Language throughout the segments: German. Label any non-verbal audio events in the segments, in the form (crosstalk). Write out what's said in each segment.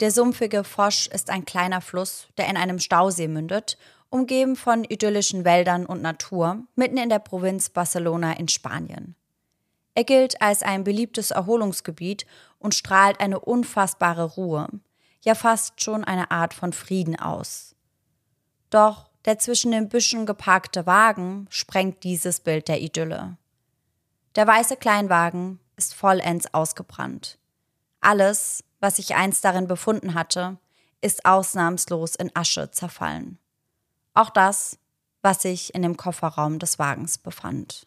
Der sumpfige Fosch ist ein kleiner Fluss, der in einem Stausee mündet, umgeben von idyllischen Wäldern und Natur, mitten in der Provinz Barcelona in Spanien. Er gilt als ein beliebtes Erholungsgebiet und strahlt eine unfassbare Ruhe, ja fast schon eine Art von Frieden aus. Doch der zwischen den Büschen geparkte Wagen sprengt dieses Bild der Idylle. Der weiße Kleinwagen ist vollends ausgebrannt. Alles, was sich einst darin befunden hatte, ist ausnahmslos in Asche zerfallen. Auch das, was sich in dem Kofferraum des Wagens befand.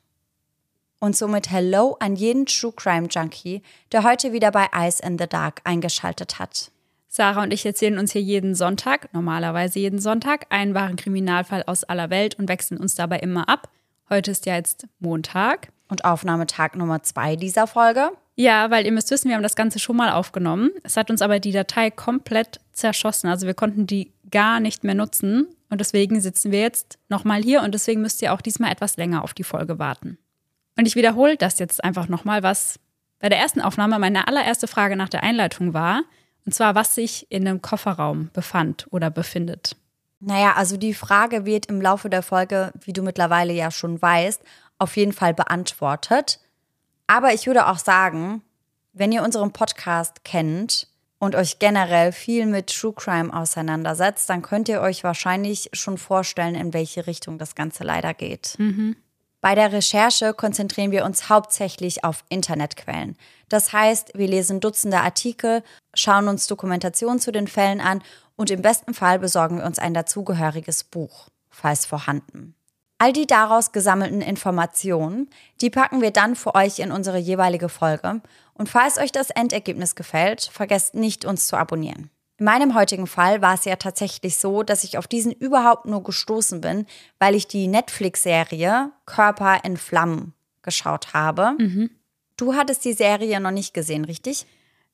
Und somit Hello an jeden True Crime Junkie, der heute wieder bei Eyes in the Dark eingeschaltet hat. Sarah und ich erzählen uns hier jeden Sonntag, normalerweise jeden Sonntag, einen wahren Kriminalfall aus aller Welt und wechseln uns dabei immer ab. Heute ist ja jetzt Montag. Und Aufnahmetag Nummer zwei dieser Folge. Ja, weil ihr müsst wissen, wir haben das Ganze schon mal aufgenommen. Es hat uns aber die Datei komplett zerschossen. Also wir konnten die gar nicht mehr nutzen. Und deswegen sitzen wir jetzt nochmal hier und deswegen müsst ihr auch diesmal etwas länger auf die Folge warten. Und ich wiederhole das jetzt einfach nochmal, was bei der ersten Aufnahme meine allererste Frage nach der Einleitung war. Und zwar, was sich in dem Kofferraum befand oder befindet. Naja, also die Frage wird im Laufe der Folge, wie du mittlerweile ja schon weißt, auf jeden Fall beantwortet. Aber ich würde auch sagen, wenn ihr unseren Podcast kennt und euch generell viel mit True Crime auseinandersetzt, dann könnt ihr euch wahrscheinlich schon vorstellen, in welche Richtung das Ganze leider geht. Mhm. Bei der Recherche konzentrieren wir uns hauptsächlich auf Internetquellen. Das heißt, wir lesen Dutzende Artikel, schauen uns Dokumentationen zu den Fällen an und im besten Fall besorgen wir uns ein dazugehöriges Buch, falls vorhanden. All die daraus gesammelten Informationen, die packen wir dann für euch in unsere jeweilige Folge. Und falls euch das Endergebnis gefällt, vergesst nicht, uns zu abonnieren. In meinem heutigen Fall war es ja tatsächlich so, dass ich auf diesen überhaupt nur gestoßen bin, weil ich die Netflix-Serie Körper in Flammen geschaut habe. Mhm. Du hattest die Serie noch nicht gesehen, richtig?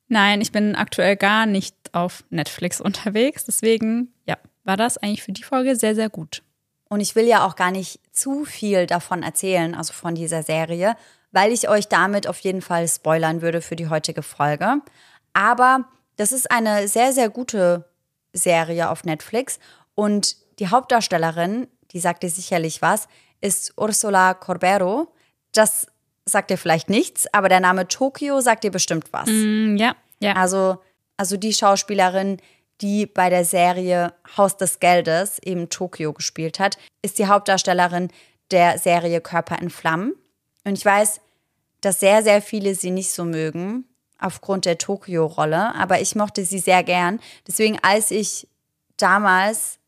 Nein, ich bin aktuell gar nicht auf Netflix unterwegs. Deswegen, ja, war das eigentlich für die Folge sehr, sehr gut. Und ich will ja auch gar nicht zu viel davon erzählen, also von dieser Serie, weil ich euch damit auf jeden Fall spoilern würde für die heutige Folge. Aber das ist eine sehr, sehr gute Serie auf Netflix. Und die Hauptdarstellerin, die sagt dir sicherlich was, ist Ursula Corbero. Das sagt dir vielleicht nichts, aber der Name Tokio sagt dir bestimmt was. Mm, ja, ja. Also, also die Schauspielerin, die bei der Serie Haus des Geldes eben Tokio gespielt hat, ist die Hauptdarstellerin der Serie Körper in Flammen. Und ich weiß, dass sehr, sehr viele sie nicht so mögen, aufgrund der Tokio-Rolle, aber ich mochte sie sehr gern. Deswegen, als ich damals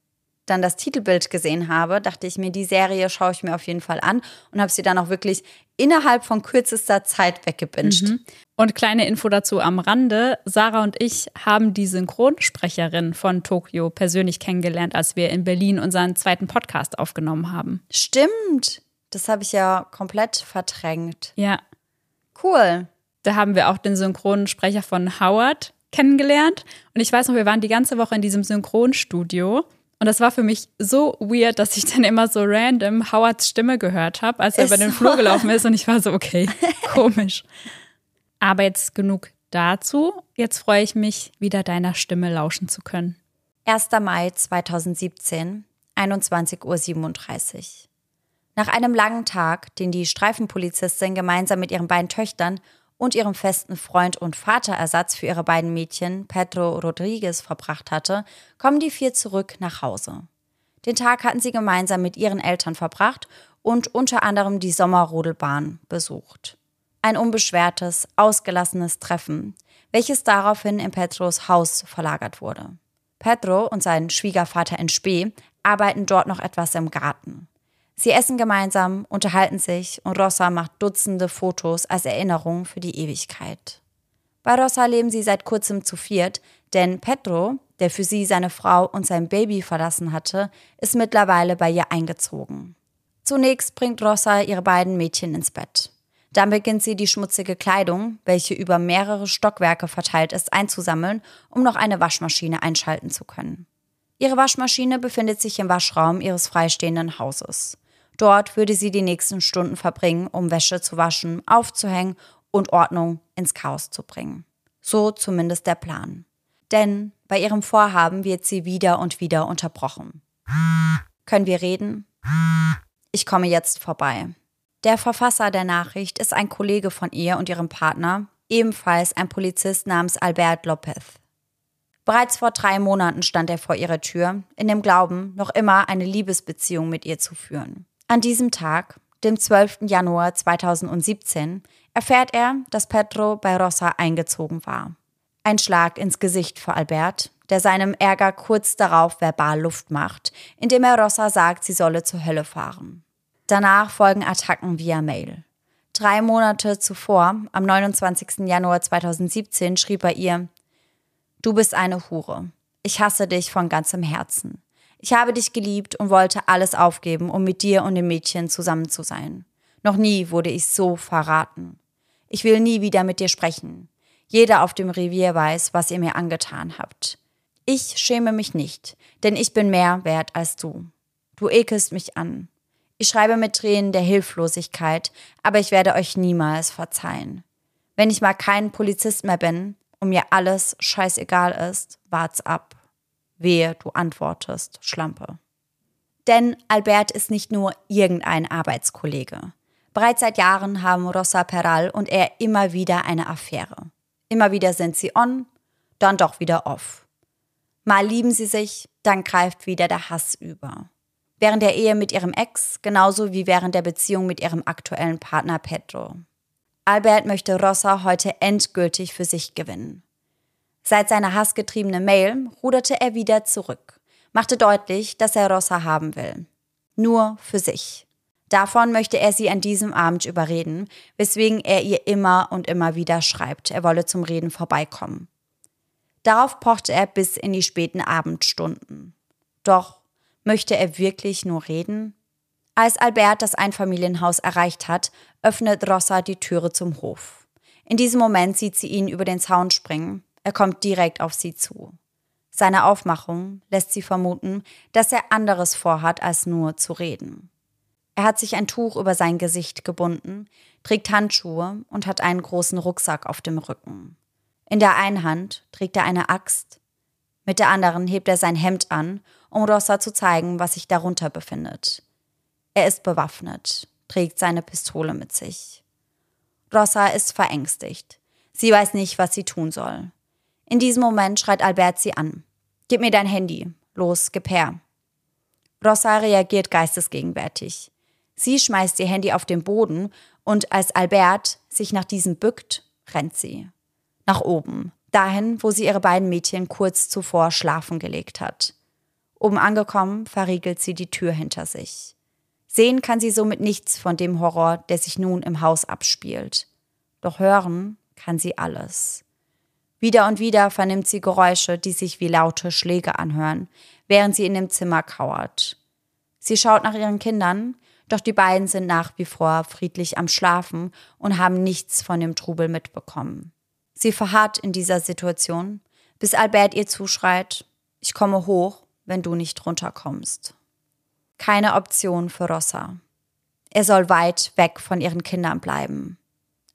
dann das Titelbild gesehen habe, dachte ich mir, die Serie schaue ich mir auf jeden Fall an und habe sie dann auch wirklich innerhalb von kürzester Zeit weggebinged. Mhm. Und kleine Info dazu am Rande: Sarah und ich haben die Synchronsprecherin von Tokio persönlich kennengelernt, als wir in Berlin unseren zweiten Podcast aufgenommen haben. Stimmt. Das habe ich ja komplett verdrängt. Ja. Cool. Da haben wir auch den Synchronsprecher von Howard kennengelernt. Und ich weiß noch, wir waren die ganze Woche in diesem Synchronstudio. Und das war für mich so weird, dass ich (laughs) dann immer so random Howards Stimme gehört habe, als er über den Flur gelaufen ist. Und ich war so, okay, (laughs) komisch. Aber jetzt genug dazu. Jetzt freue ich mich, wieder deiner Stimme lauschen zu können. 1. Mai 2017, 21.37 Uhr. Nach einem langen Tag, den die Streifenpolizistin gemeinsam mit ihren beiden Töchtern und ihrem festen Freund und Vaterersatz für ihre beiden Mädchen, Pedro Rodriguez, verbracht hatte, kommen die vier zurück nach Hause. Den Tag hatten sie gemeinsam mit ihren Eltern verbracht und unter anderem die Sommerrodelbahn besucht. Ein unbeschwertes, ausgelassenes Treffen, welches daraufhin in Pedros Haus verlagert wurde. Pedro und sein Schwiegervater in Spee arbeiten dort noch etwas im Garten. Sie essen gemeinsam, unterhalten sich und Rossa macht Dutzende Fotos als Erinnerung für die Ewigkeit. Bei Rossa leben sie seit kurzem zu viert, denn Pedro, der für sie seine Frau und sein Baby verlassen hatte, ist mittlerweile bei ihr eingezogen. Zunächst bringt Rossa ihre beiden Mädchen ins Bett. Dann beginnt sie die schmutzige Kleidung, welche über mehrere Stockwerke verteilt ist, einzusammeln, um noch eine Waschmaschine einschalten zu können. Ihre Waschmaschine befindet sich im Waschraum ihres freistehenden Hauses. Dort würde sie die nächsten Stunden verbringen, um Wäsche zu waschen, aufzuhängen und Ordnung ins Chaos zu bringen. So zumindest der Plan. Denn Bei ihrem Vorhaben wird sie wieder und wieder unterbrochen. Können wir reden? Ich komme jetzt vorbei. Der Verfasser der Nachricht ist ein Kollege von ihr und ihrem Partner, ebenfalls ein Polizist namens Albert Lopez. Bereits vor drei Monaten stand er vor ihrer Tür, in dem Glauben, noch immer eine Liebesbeziehung mit ihr zu führen. An diesem Tag, dem 12. Januar 2017, erfährt er, dass Pedro bei Rosa eingezogen war. Ein Schlag ins Gesicht für Albert, der seinem Ärger kurz darauf verbal Luft macht, indem er Rosa sagt, sie solle zur Hölle fahren. Danach folgen Attacken via Mail. Drei Monate zuvor, am 29. Januar 2017, schrieb er ihr, Du bist eine Hure. Ich hasse dich von ganzem Herzen. Ich habe dich geliebt und wollte alles aufgeben, um mit dir und dem Mädchen zusammen zu sein. Noch nie wurde ich so verraten. Ich will nie wieder mit dir sprechen. Jeder auf dem Revier weiß, was ihr mir angetan habt. Ich schäme mich nicht, denn ich bin mehr wert als du. Du ekelst mich an. Ich schreibe mit Tränen der Hilflosigkeit, aber ich werde euch niemals verzeihen. Wenn ich mal kein Polizist mehr bin und mir alles scheißegal ist, wart's ab. Wehe, du antwortest, Schlampe. Denn Albert ist nicht nur irgendein Arbeitskollege. Bereits seit Jahren haben Rosa Peral und er immer wieder eine Affäre. Immer wieder sind sie on, dann doch wieder off. Mal lieben sie sich, dann greift wieder der Hass über während der Ehe mit ihrem Ex genauso wie während der Beziehung mit ihrem aktuellen Partner Pedro. Albert möchte Rosa heute endgültig für sich gewinnen. Seit seiner hassgetriebenen Mail ruderte er wieder zurück, machte deutlich, dass er Rosa haben will. Nur für sich. Davon möchte er sie an diesem Abend überreden, weswegen er ihr immer und immer wieder schreibt, er wolle zum Reden vorbeikommen. Darauf pochte er bis in die späten Abendstunden. Doch Möchte er wirklich nur reden? Als Albert das Einfamilienhaus erreicht hat, öffnet Rossa die Türe zum Hof. In diesem Moment sieht sie ihn über den Zaun springen. Er kommt direkt auf sie zu. Seine Aufmachung lässt sie vermuten, dass er anderes vorhat, als nur zu reden. Er hat sich ein Tuch über sein Gesicht gebunden, trägt Handschuhe und hat einen großen Rucksack auf dem Rücken. In der einen Hand trägt er eine Axt, mit der anderen hebt er sein Hemd an um Rossa zu zeigen, was sich darunter befindet. Er ist bewaffnet, trägt seine Pistole mit sich. Rossa ist verängstigt. Sie weiß nicht, was sie tun soll. In diesem Moment schreit Albert sie an. Gib mir dein Handy. Los, gib her. Rossa reagiert geistesgegenwärtig. Sie schmeißt ihr Handy auf den Boden und als Albert sich nach diesem bückt, rennt sie. Nach oben, dahin, wo sie ihre beiden Mädchen kurz zuvor schlafen gelegt hat. Oben angekommen, verriegelt sie die Tür hinter sich. Sehen kann sie somit nichts von dem Horror, der sich nun im Haus abspielt. Doch hören kann sie alles. Wieder und wieder vernimmt sie Geräusche, die sich wie laute Schläge anhören, während sie in dem Zimmer kauert. Sie schaut nach ihren Kindern, doch die beiden sind nach wie vor friedlich am Schlafen und haben nichts von dem Trubel mitbekommen. Sie verharrt in dieser Situation, bis Albert ihr zuschreit, ich komme hoch wenn du nicht runterkommst. Keine Option für Rossa. Er soll weit weg von ihren Kindern bleiben.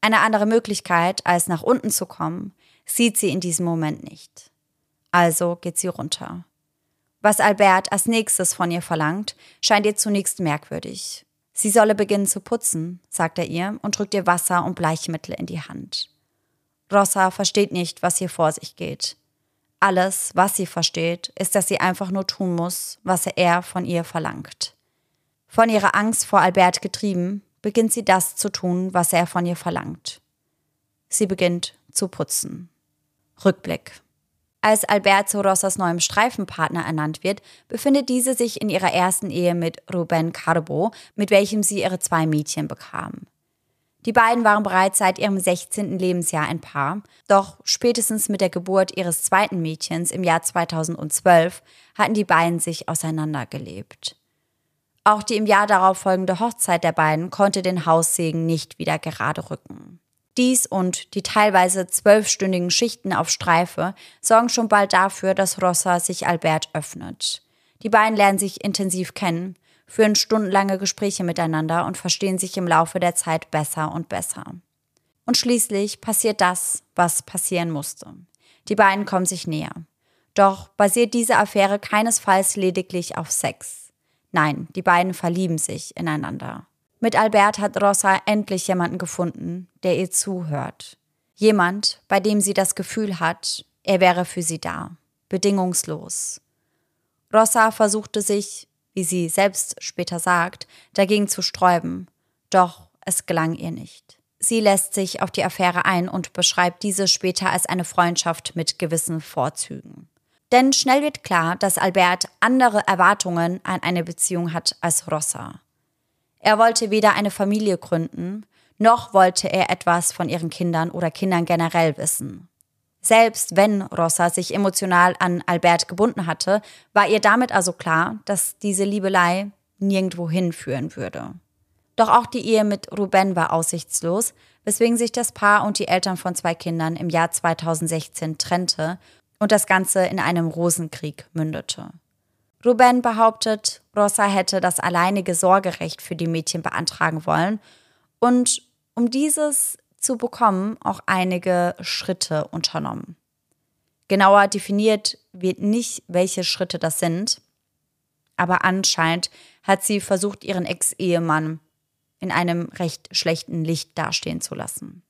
Eine andere Möglichkeit, als nach unten zu kommen, sieht sie in diesem Moment nicht. Also geht sie runter. Was Albert als nächstes von ihr verlangt, scheint ihr zunächst merkwürdig. Sie solle beginnen zu putzen, sagt er ihr und drückt ihr Wasser und Bleichmittel in die Hand. Rossa versteht nicht, was hier vor sich geht. Alles, was sie versteht, ist, dass sie einfach nur tun muss, was er von ihr verlangt. Von ihrer Angst vor Albert getrieben, beginnt sie das zu tun, was er von ihr verlangt. Sie beginnt zu putzen. Rückblick. Als Albert zu Rossas neuem Streifenpartner ernannt wird, befindet diese sich in ihrer ersten Ehe mit Ruben Carbo, mit welchem sie ihre zwei Mädchen bekam. Die beiden waren bereits seit ihrem 16. Lebensjahr ein Paar, doch spätestens mit der Geburt ihres zweiten Mädchens im Jahr 2012 hatten die beiden sich auseinandergelebt. Auch die im Jahr darauf folgende Hochzeit der beiden konnte den Haussegen nicht wieder gerade rücken. Dies und die teilweise zwölfstündigen Schichten auf Streife sorgen schon bald dafür, dass Rossa sich Albert öffnet. Die beiden lernen sich intensiv kennen führen stundenlange Gespräche miteinander und verstehen sich im Laufe der Zeit besser und besser. Und schließlich passiert das, was passieren musste. Die beiden kommen sich näher. Doch basiert diese Affäre keinesfalls lediglich auf Sex. Nein, die beiden verlieben sich ineinander. Mit Albert hat Rosa endlich jemanden gefunden, der ihr zuhört. Jemand, bei dem sie das Gefühl hat, er wäre für sie da, bedingungslos. Rosa versuchte sich, wie sie selbst später sagt, dagegen zu sträuben, doch es gelang ihr nicht. Sie lässt sich auf die Affäre ein und beschreibt diese später als eine Freundschaft mit gewissen Vorzügen. Denn schnell wird klar, dass Albert andere Erwartungen an eine Beziehung hat als Rossa. Er wollte weder eine Familie gründen, noch wollte er etwas von ihren Kindern oder Kindern generell wissen. Selbst wenn Rossa sich emotional an Albert gebunden hatte, war ihr damit also klar, dass diese Liebelei nirgendwo hinführen würde. Doch auch die Ehe mit Ruben war aussichtslos, weswegen sich das Paar und die Eltern von zwei Kindern im Jahr 2016 trennte und das Ganze in einem Rosenkrieg mündete. Ruben behauptet, Rossa hätte das alleinige Sorgerecht für die Mädchen beantragen wollen und um dieses zu bekommen auch einige Schritte unternommen. Genauer definiert wird nicht, welche Schritte das sind, aber anscheinend hat sie versucht, ihren Ex-Ehemann in einem recht schlechten Licht dastehen zu lassen.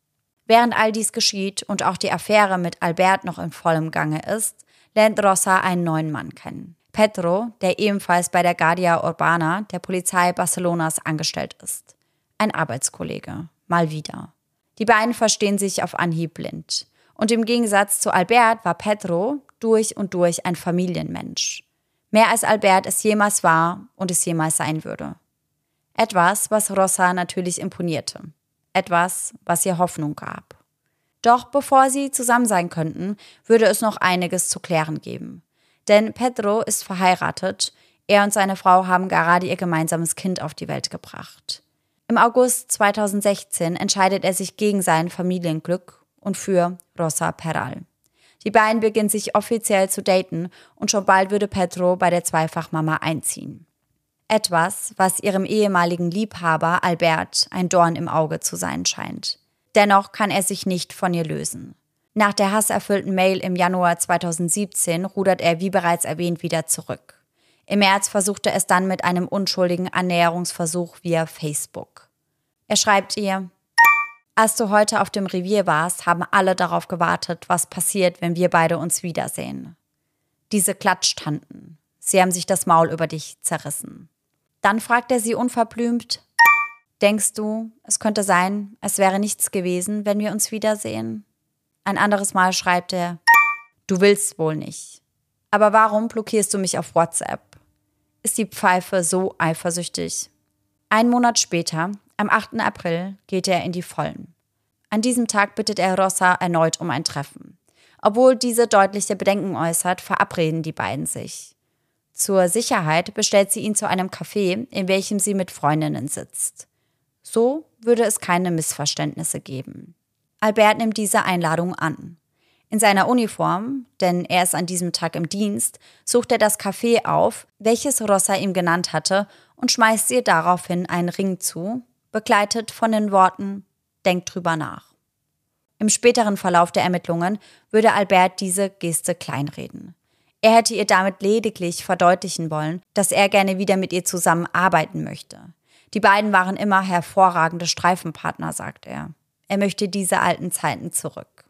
Während all dies geschieht und auch die Affäre mit Albert noch in vollem Gange ist, lernt Rosa einen neuen Mann kennen. Pedro, der ebenfalls bei der Guardia Urbana, der Polizei Barcelonas, angestellt ist. Ein Arbeitskollege. Mal wieder. Die beiden verstehen sich auf Anhieb blind. Und im Gegensatz zu Albert war Pedro durch und durch ein Familienmensch. Mehr als Albert es jemals war und es jemals sein würde. Etwas, was Rosa natürlich imponierte. Etwas, was ihr Hoffnung gab. Doch bevor sie zusammen sein könnten, würde es noch einiges zu klären geben. Denn Pedro ist verheiratet, er und seine Frau haben gerade ihr gemeinsames Kind auf die Welt gebracht. Im August 2016 entscheidet er sich gegen sein Familienglück und für Rosa Peral. Die beiden beginnen sich offiziell zu daten und schon bald würde Pedro bei der Zweifachmama einziehen. Etwas, was ihrem ehemaligen Liebhaber Albert ein Dorn im Auge zu sein scheint. Dennoch kann er sich nicht von ihr lösen. Nach der hasserfüllten Mail im Januar 2017 rudert er wie bereits erwähnt wieder zurück. Im März versuchte es dann mit einem unschuldigen Annäherungsversuch via Facebook. Er schreibt ihr, als du heute auf dem Revier warst, haben alle darauf gewartet, was passiert, wenn wir beide uns wiedersehen. Diese Klatschtanten. Sie haben sich das Maul über dich zerrissen. Dann fragt er sie unverblümt, Denkst du, es könnte sein, es wäre nichts gewesen, wenn wir uns wiedersehen? Ein anderes Mal schreibt er, Du willst wohl nicht. Aber warum blockierst du mich auf WhatsApp? ist die Pfeife so eifersüchtig. Ein Monat später, am 8. April, geht er in die Vollen. An diesem Tag bittet er Rossa erneut um ein Treffen. Obwohl diese deutliche Bedenken äußert, verabreden die beiden sich. Zur Sicherheit bestellt sie ihn zu einem Café, in welchem sie mit Freundinnen sitzt. So würde es keine Missverständnisse geben. Albert nimmt diese Einladung an. In seiner Uniform, denn er ist an diesem Tag im Dienst, sucht er das Café auf, welches Rossa ihm genannt hatte, und schmeißt ihr daraufhin einen Ring zu, begleitet von den Worten Denk drüber nach. Im späteren Verlauf der Ermittlungen würde Albert diese Geste kleinreden. Er hätte ihr damit lediglich verdeutlichen wollen, dass er gerne wieder mit ihr zusammenarbeiten möchte. Die beiden waren immer hervorragende Streifenpartner, sagt er. Er möchte diese alten Zeiten zurück.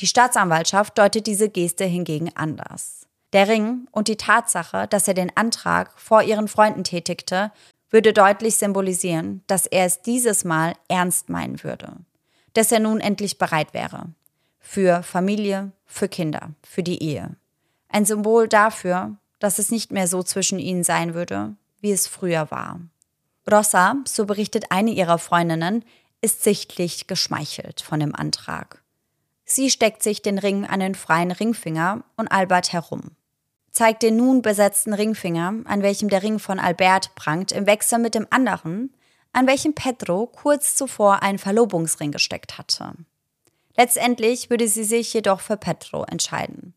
Die Staatsanwaltschaft deutet diese Geste hingegen anders. Der Ring und die Tatsache, dass er den Antrag vor ihren Freunden tätigte, würde deutlich symbolisieren, dass er es dieses Mal ernst meinen würde. Dass er nun endlich bereit wäre. Für Familie, für Kinder, für die Ehe. Ein Symbol dafür, dass es nicht mehr so zwischen ihnen sein würde, wie es früher war. Rossa, so berichtet eine ihrer Freundinnen, ist sichtlich geschmeichelt von dem Antrag. Sie steckt sich den Ring an den freien Ringfinger und Albert herum. Zeigt den nun besetzten Ringfinger, an welchem der Ring von Albert prangt, im Wechsel mit dem anderen, an welchem Pedro kurz zuvor einen Verlobungsring gesteckt hatte. Letztendlich würde sie sich jedoch für Pedro entscheiden.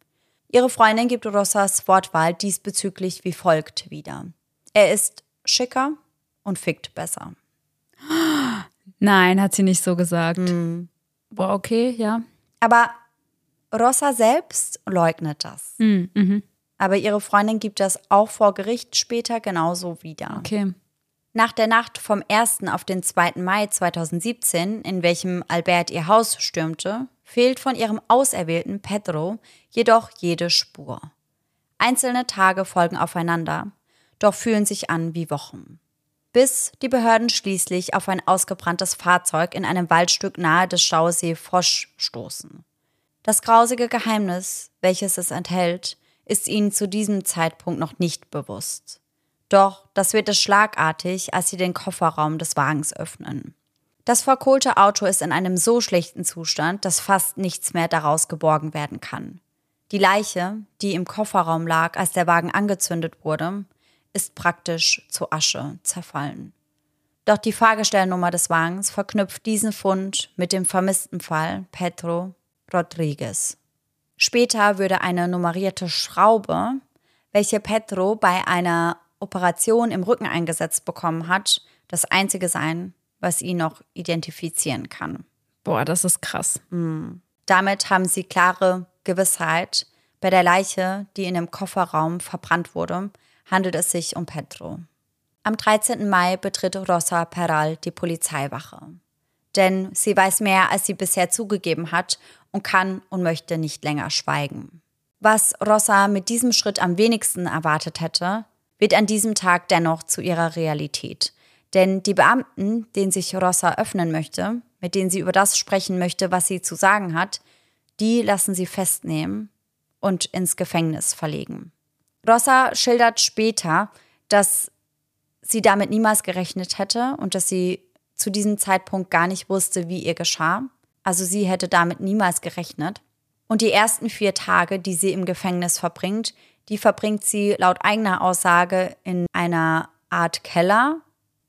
Ihre Freundin gibt Rossas Wortwahl diesbezüglich wie folgt wieder. Er ist schicker und fickt besser. Nein, hat sie nicht so gesagt. Mhm. Boah, okay, ja. Aber Rossa selbst leugnet das. Mhm. Mhm. Aber ihre Freundin gibt das auch vor Gericht später genauso wieder. Okay. Nach der Nacht vom 1. auf den 2. Mai 2017, in welchem Albert ihr Haus stürmte, fehlt von ihrem Auserwählten Pedro jedoch jede Spur. Einzelne Tage folgen aufeinander, doch fühlen sich an wie Wochen. Bis die Behörden schließlich auf ein ausgebranntes Fahrzeug in einem Waldstück nahe des Stausee Fosch stoßen. Das grausige Geheimnis, welches es enthält, ist ihnen zu diesem Zeitpunkt noch nicht bewusst. Doch das wird es schlagartig, als sie den Kofferraum des Wagens öffnen. Das verkohlte Auto ist in einem so schlechten Zustand, dass fast nichts mehr daraus geborgen werden kann. Die Leiche, die im Kofferraum lag, als der Wagen angezündet wurde, ist praktisch zu Asche zerfallen. Doch die Fahrgestellnummer des Wagens verknüpft diesen Fund mit dem vermissten Fall Pedro Rodriguez. Später würde eine nummerierte Schraube, welche Pedro bei einer Operation im Rücken eingesetzt bekommen hat, das einzige sein, was ihn noch identifizieren kann. Boah, das ist krass. Mhm. Damit haben sie klare Gewissheit. Bei der Leiche, die in dem Kofferraum verbrannt wurde, handelt es sich um Pedro. Am 13. Mai betritt Rosa Peral die Polizeiwache. Denn sie weiß mehr, als sie bisher zugegeben hat und kann und möchte nicht länger schweigen. Was Rosa mit diesem Schritt am wenigsten erwartet hätte, wird an diesem Tag dennoch zu ihrer Realität. Denn die Beamten, denen sich Rossa öffnen möchte, mit denen sie über das sprechen möchte, was sie zu sagen hat, die lassen sie festnehmen und ins Gefängnis verlegen. Rossa schildert später, dass sie damit niemals gerechnet hätte und dass sie zu diesem Zeitpunkt gar nicht wusste, wie ihr geschah. Also sie hätte damit niemals gerechnet. Und die ersten vier Tage, die sie im Gefängnis verbringt, die verbringt sie laut eigener Aussage in einer Art Keller,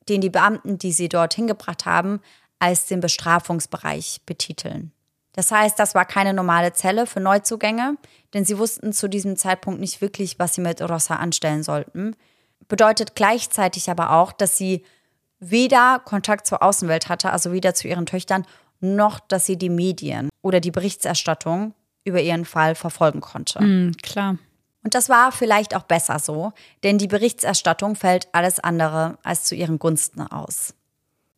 den die Beamten, die sie dort hingebracht haben, als den Bestrafungsbereich betiteln. Das heißt, das war keine normale Zelle für Neuzugänge, denn sie wussten zu diesem Zeitpunkt nicht wirklich, was sie mit Rossa anstellen sollten. Bedeutet gleichzeitig aber auch, dass sie weder Kontakt zur Außenwelt hatte, also weder zu ihren Töchtern, noch dass sie die Medien oder die Berichterstattung über ihren Fall verfolgen konnte. Mm, klar. Und das war vielleicht auch besser so, denn die Berichterstattung fällt alles andere als zu ihren Gunsten aus.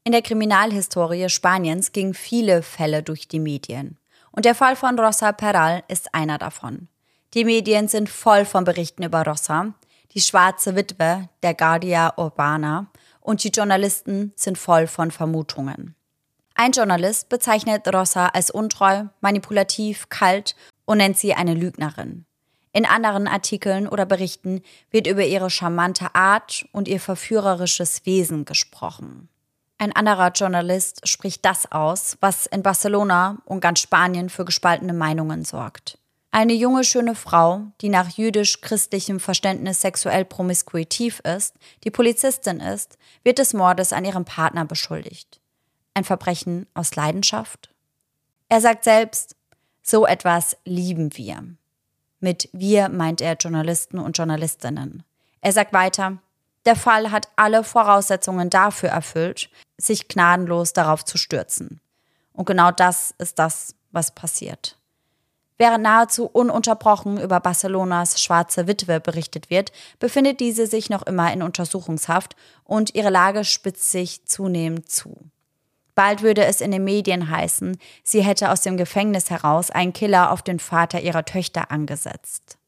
In der Kriminalhistorie Spaniens gingen viele Fälle durch die Medien. Und der Fall von Rosa Peral ist einer davon. Die Medien sind voll von Berichten über Rosa, die schwarze Witwe der Guardia Urbana und die Journalisten sind voll von Vermutungen. Ein Journalist bezeichnet Rosa als untreu, manipulativ, kalt und nennt sie eine Lügnerin. In anderen Artikeln oder Berichten wird über ihre charmante Art und ihr verführerisches Wesen gesprochen. Ein anderer Journalist spricht das aus, was in Barcelona und ganz Spanien für gespaltene Meinungen sorgt. Eine junge, schöne Frau, die nach jüdisch-christlichem Verständnis sexuell promiskuitiv ist, die Polizistin ist, wird des Mordes an ihrem Partner beschuldigt. Ein Verbrechen aus Leidenschaft? Er sagt selbst, so etwas lieben wir. Mit wir meint er Journalisten und Journalistinnen. Er sagt weiter, der Fall hat alle Voraussetzungen dafür erfüllt, sich gnadenlos darauf zu stürzen. Und genau das ist das, was passiert. Während nahezu ununterbrochen über Barcelonas schwarze Witwe berichtet wird, befindet diese sich noch immer in Untersuchungshaft und ihre Lage spitzt sich zunehmend zu. Bald würde es in den Medien heißen, sie hätte aus dem Gefängnis heraus einen Killer auf den Vater ihrer Töchter angesetzt.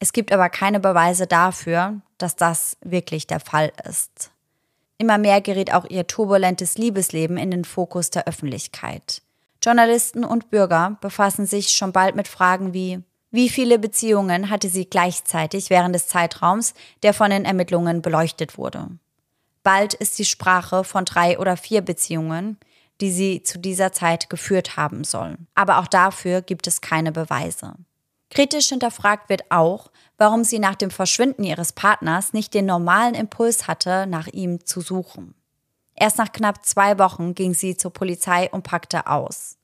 Es gibt aber keine Beweise dafür, dass das wirklich der Fall ist. Immer mehr gerät auch ihr turbulentes Liebesleben in den Fokus der Öffentlichkeit. Journalisten und Bürger befassen sich schon bald mit Fragen wie wie viele Beziehungen hatte sie gleichzeitig während des Zeitraums, der von den Ermittlungen beleuchtet wurde? Bald ist die Sprache von drei oder vier Beziehungen, die sie zu dieser Zeit geführt haben sollen. Aber auch dafür gibt es keine Beweise. Kritisch hinterfragt wird auch, warum sie nach dem Verschwinden ihres Partners nicht den normalen Impuls hatte, nach ihm zu suchen. Erst nach knapp zwei Wochen ging sie zur Polizei und packte aus.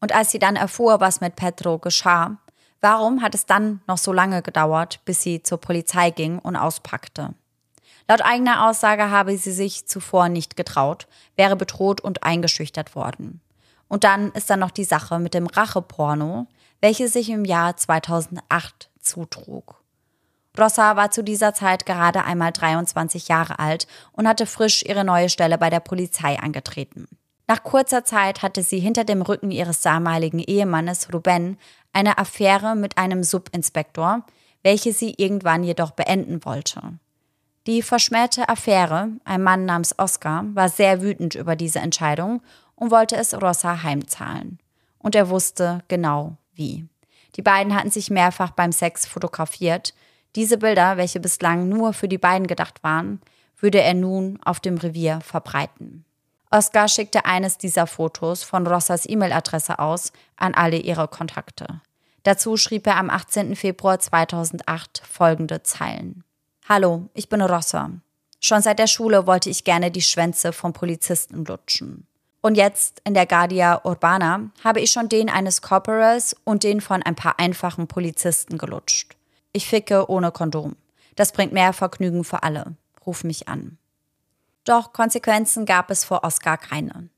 Und als sie dann erfuhr, was mit Pedro geschah, warum hat es dann noch so lange gedauert, bis sie zur Polizei ging und auspackte? Laut eigener Aussage habe sie sich zuvor nicht getraut, wäre bedroht und eingeschüchtert worden. Und dann ist da noch die Sache mit dem Racheporno, welche sich im Jahr 2008 zutrug. Rossa war zu dieser Zeit gerade einmal 23 Jahre alt und hatte frisch ihre neue Stelle bei der Polizei angetreten. Nach kurzer Zeit hatte sie hinter dem Rücken ihres damaligen Ehemannes Ruben eine Affäre mit einem Subinspektor, welche sie irgendwann jedoch beenden wollte. Die verschmähte Affäre, ein Mann namens Oscar, war sehr wütend über diese Entscheidung und wollte es Rossa heimzahlen. Und er wusste genau wie. Die beiden hatten sich mehrfach beim Sex fotografiert. Diese Bilder, welche bislang nur für die beiden gedacht waren, würde er nun auf dem Revier verbreiten. Oscar schickte eines dieser Fotos von Rossas E-Mail-Adresse aus an alle ihre Kontakte. Dazu schrieb er am 18. Februar 2008 folgende Zeilen. Hallo, ich bin Rossa. Schon seit der Schule wollte ich gerne die Schwänze von Polizisten lutschen. Und jetzt in der Guardia Urbana habe ich schon den eines Corporals und den von ein paar einfachen Polizisten gelutscht. Ich ficke ohne Kondom. Das bringt mehr Vergnügen für alle. Ruf mich an. Doch Konsequenzen gab es vor Oscar keine.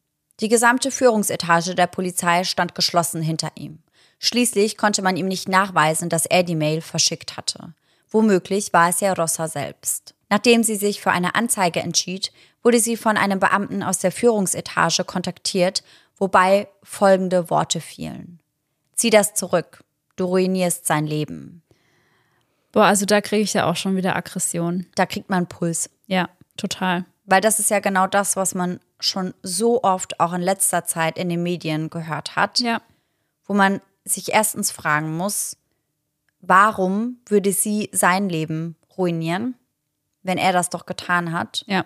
Die gesamte Führungsetage der Polizei stand geschlossen hinter ihm. Schließlich konnte man ihm nicht nachweisen, dass er die Mail verschickt hatte. Womöglich war es ja Rossa selbst. Nachdem sie sich für eine Anzeige entschied, wurde sie von einem Beamten aus der Führungsetage kontaktiert, wobei folgende Worte fielen. Zieh das zurück, du ruinierst sein Leben. Boah, also da kriege ich ja auch schon wieder Aggression. Da kriegt man Puls. Ja, total. Weil das ist ja genau das, was man schon so oft auch in letzter Zeit in den Medien gehört hat. Ja. Wo man sich erstens fragen muss, warum würde sie sein Leben ruinieren, wenn er das doch getan hat? Ja.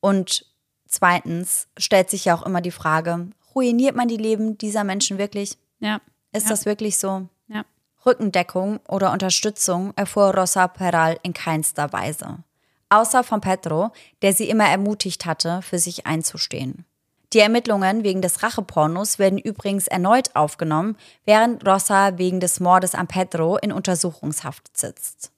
Und zweitens stellt sich ja auch immer die Frage, ruiniert man die Leben dieser Menschen wirklich? Ja. Ist ja. das wirklich so? Ja. Rückendeckung oder Unterstützung erfuhr Rosa Peral in keinster Weise. Außer von Pedro, der sie immer ermutigt hatte, für sich einzustehen. Die Ermittlungen wegen des Rachepornos werden übrigens erneut aufgenommen, während Rosa wegen des Mordes an Pedro in Untersuchungshaft sitzt.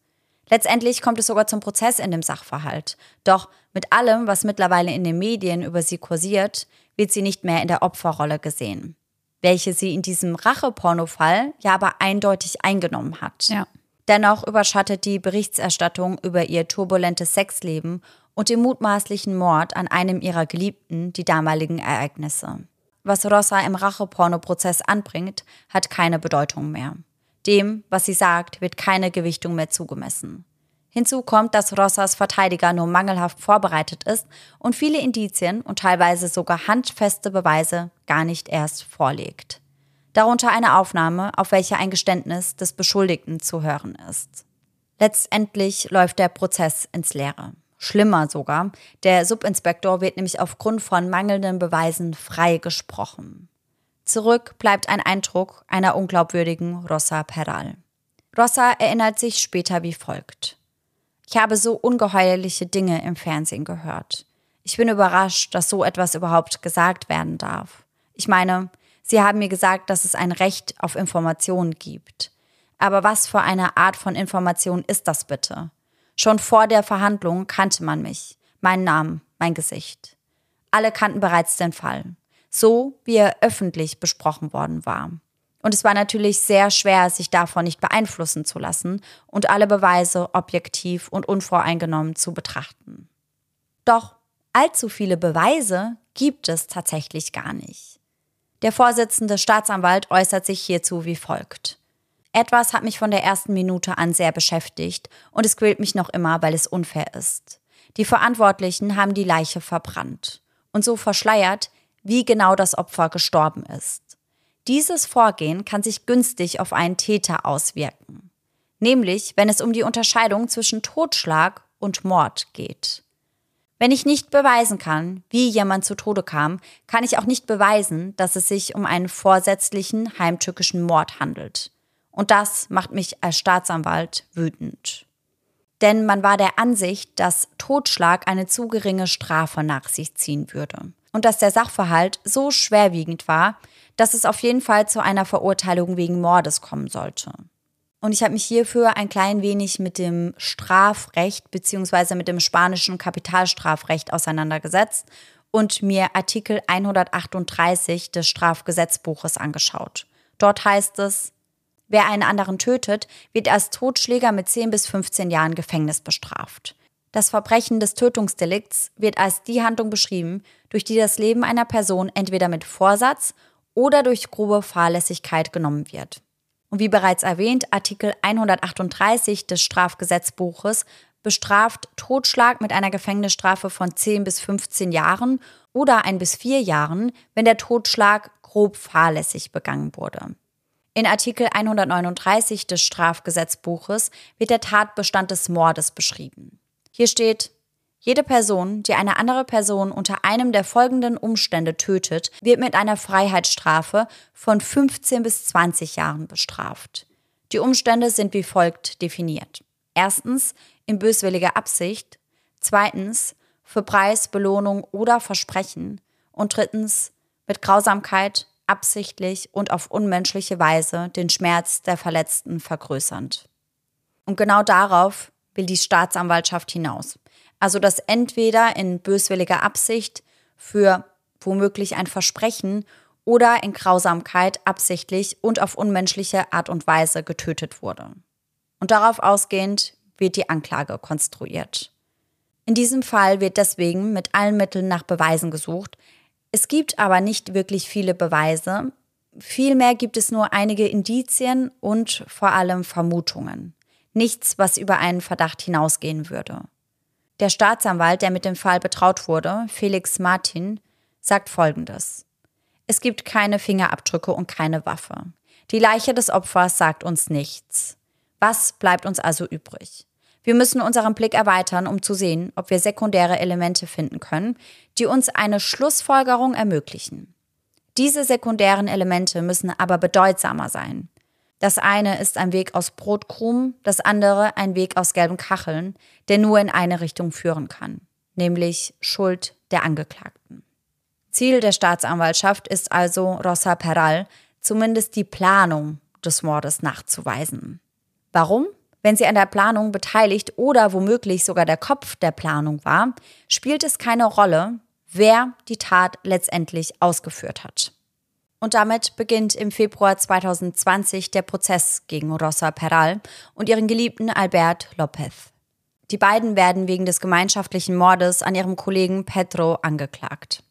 Letztendlich kommt es sogar zum Prozess in dem Sachverhalt. Doch mit allem, was mittlerweile in den Medien über sie kursiert, wird sie nicht mehr in der Opferrolle gesehen, welche sie in diesem Rachepornofall ja aber eindeutig eingenommen hat. Ja. Dennoch überschattet die Berichterstattung über ihr turbulentes Sexleben und den mutmaßlichen Mord an einem ihrer Geliebten die damaligen Ereignisse. Was Rossa im Racheporno-Prozess anbringt, hat keine Bedeutung mehr. Dem, was sie sagt, wird keine Gewichtung mehr zugemessen. Hinzu kommt, dass Rossas Verteidiger nur mangelhaft vorbereitet ist und viele Indizien und teilweise sogar handfeste Beweise gar nicht erst vorlegt. Darunter eine Aufnahme, auf welcher ein Geständnis des Beschuldigten zu hören ist. Letztendlich läuft der Prozess ins Leere. Schlimmer sogar, der Subinspektor wird nämlich aufgrund von mangelnden Beweisen freigesprochen. Zurück bleibt ein Eindruck einer unglaubwürdigen Rosa Peral. Rosa erinnert sich später wie folgt. Ich habe so ungeheuerliche Dinge im Fernsehen gehört. Ich bin überrascht, dass so etwas überhaupt gesagt werden darf. Ich meine, Sie haben mir gesagt, dass es ein Recht auf Informationen gibt. Aber was für eine Art von Information ist das bitte? Schon vor der Verhandlung kannte man mich, meinen Namen, mein Gesicht. Alle kannten bereits den Fall, so wie er öffentlich besprochen worden war. Und es war natürlich sehr schwer, sich davon nicht beeinflussen zu lassen und alle Beweise objektiv und unvoreingenommen zu betrachten. Doch allzu viele Beweise gibt es tatsächlich gar nicht. Der Vorsitzende Staatsanwalt äußert sich hierzu wie folgt. Etwas hat mich von der ersten Minute an sehr beschäftigt und es quält mich noch immer, weil es unfair ist. Die Verantwortlichen haben die Leiche verbrannt und so verschleiert, wie genau das Opfer gestorben ist. Dieses Vorgehen kann sich günstig auf einen Täter auswirken, nämlich wenn es um die Unterscheidung zwischen Totschlag und Mord geht. Wenn ich nicht beweisen kann, wie jemand zu Tode kam, kann ich auch nicht beweisen, dass es sich um einen vorsätzlichen heimtückischen Mord handelt. Und das macht mich als Staatsanwalt wütend. Denn man war der Ansicht, dass Totschlag eine zu geringe Strafe nach sich ziehen würde. Und dass der Sachverhalt so schwerwiegend war, dass es auf jeden Fall zu einer Verurteilung wegen Mordes kommen sollte. Und ich habe mich hierfür ein klein wenig mit dem Strafrecht bzw. mit dem spanischen Kapitalstrafrecht auseinandergesetzt und mir Artikel 138 des Strafgesetzbuches angeschaut. Dort heißt es, Wer einen anderen tötet, wird als Totschläger mit 10 bis 15 Jahren Gefängnis bestraft. Das Verbrechen des Tötungsdelikts wird als die Handlung beschrieben, durch die das Leben einer Person entweder mit Vorsatz oder durch grobe Fahrlässigkeit genommen wird. Und wie bereits erwähnt, Artikel 138 des Strafgesetzbuches bestraft Totschlag mit einer Gefängnisstrafe von 10 bis 15 Jahren oder ein bis vier Jahren, wenn der Totschlag grob fahrlässig begangen wurde. In Artikel 139 des Strafgesetzbuches wird der Tatbestand des Mordes beschrieben. Hier steht, jede Person, die eine andere Person unter einem der folgenden Umstände tötet, wird mit einer Freiheitsstrafe von 15 bis 20 Jahren bestraft. Die Umstände sind wie folgt definiert. Erstens in böswilliger Absicht, zweitens für Preis, Belohnung oder Versprechen und drittens mit Grausamkeit, absichtlich und auf unmenschliche Weise den Schmerz der Verletzten vergrößernd. Und genau darauf will die Staatsanwaltschaft hinaus. Also dass entweder in böswilliger Absicht für womöglich ein Versprechen oder in Grausamkeit absichtlich und auf unmenschliche Art und Weise getötet wurde. Und darauf ausgehend wird die Anklage konstruiert. In diesem Fall wird deswegen mit allen Mitteln nach Beweisen gesucht. Es gibt aber nicht wirklich viele Beweise. Vielmehr gibt es nur einige Indizien und vor allem Vermutungen. Nichts, was über einen Verdacht hinausgehen würde. Der Staatsanwalt, der mit dem Fall betraut wurde, Felix Martin, sagt Folgendes. Es gibt keine Fingerabdrücke und keine Waffe. Die Leiche des Opfers sagt uns nichts. Was bleibt uns also übrig? Wir müssen unseren Blick erweitern, um zu sehen, ob wir sekundäre Elemente finden können, die uns eine Schlussfolgerung ermöglichen. Diese sekundären Elemente müssen aber bedeutsamer sein. Das eine ist ein Weg aus Brotkrumen, das andere ein Weg aus gelben Kacheln, der nur in eine Richtung führen kann, nämlich Schuld der Angeklagten. Ziel der Staatsanwaltschaft ist also, Rosa Peral zumindest die Planung des Mordes nachzuweisen. Warum? Wenn sie an der Planung beteiligt oder womöglich sogar der Kopf der Planung war, spielt es keine Rolle, wer die Tat letztendlich ausgeführt hat. Und damit beginnt im Februar 2020 der Prozess gegen Rosa Peral und ihren Geliebten Albert Lopez. Die beiden werden wegen des gemeinschaftlichen Mordes an ihrem Kollegen Pedro angeklagt.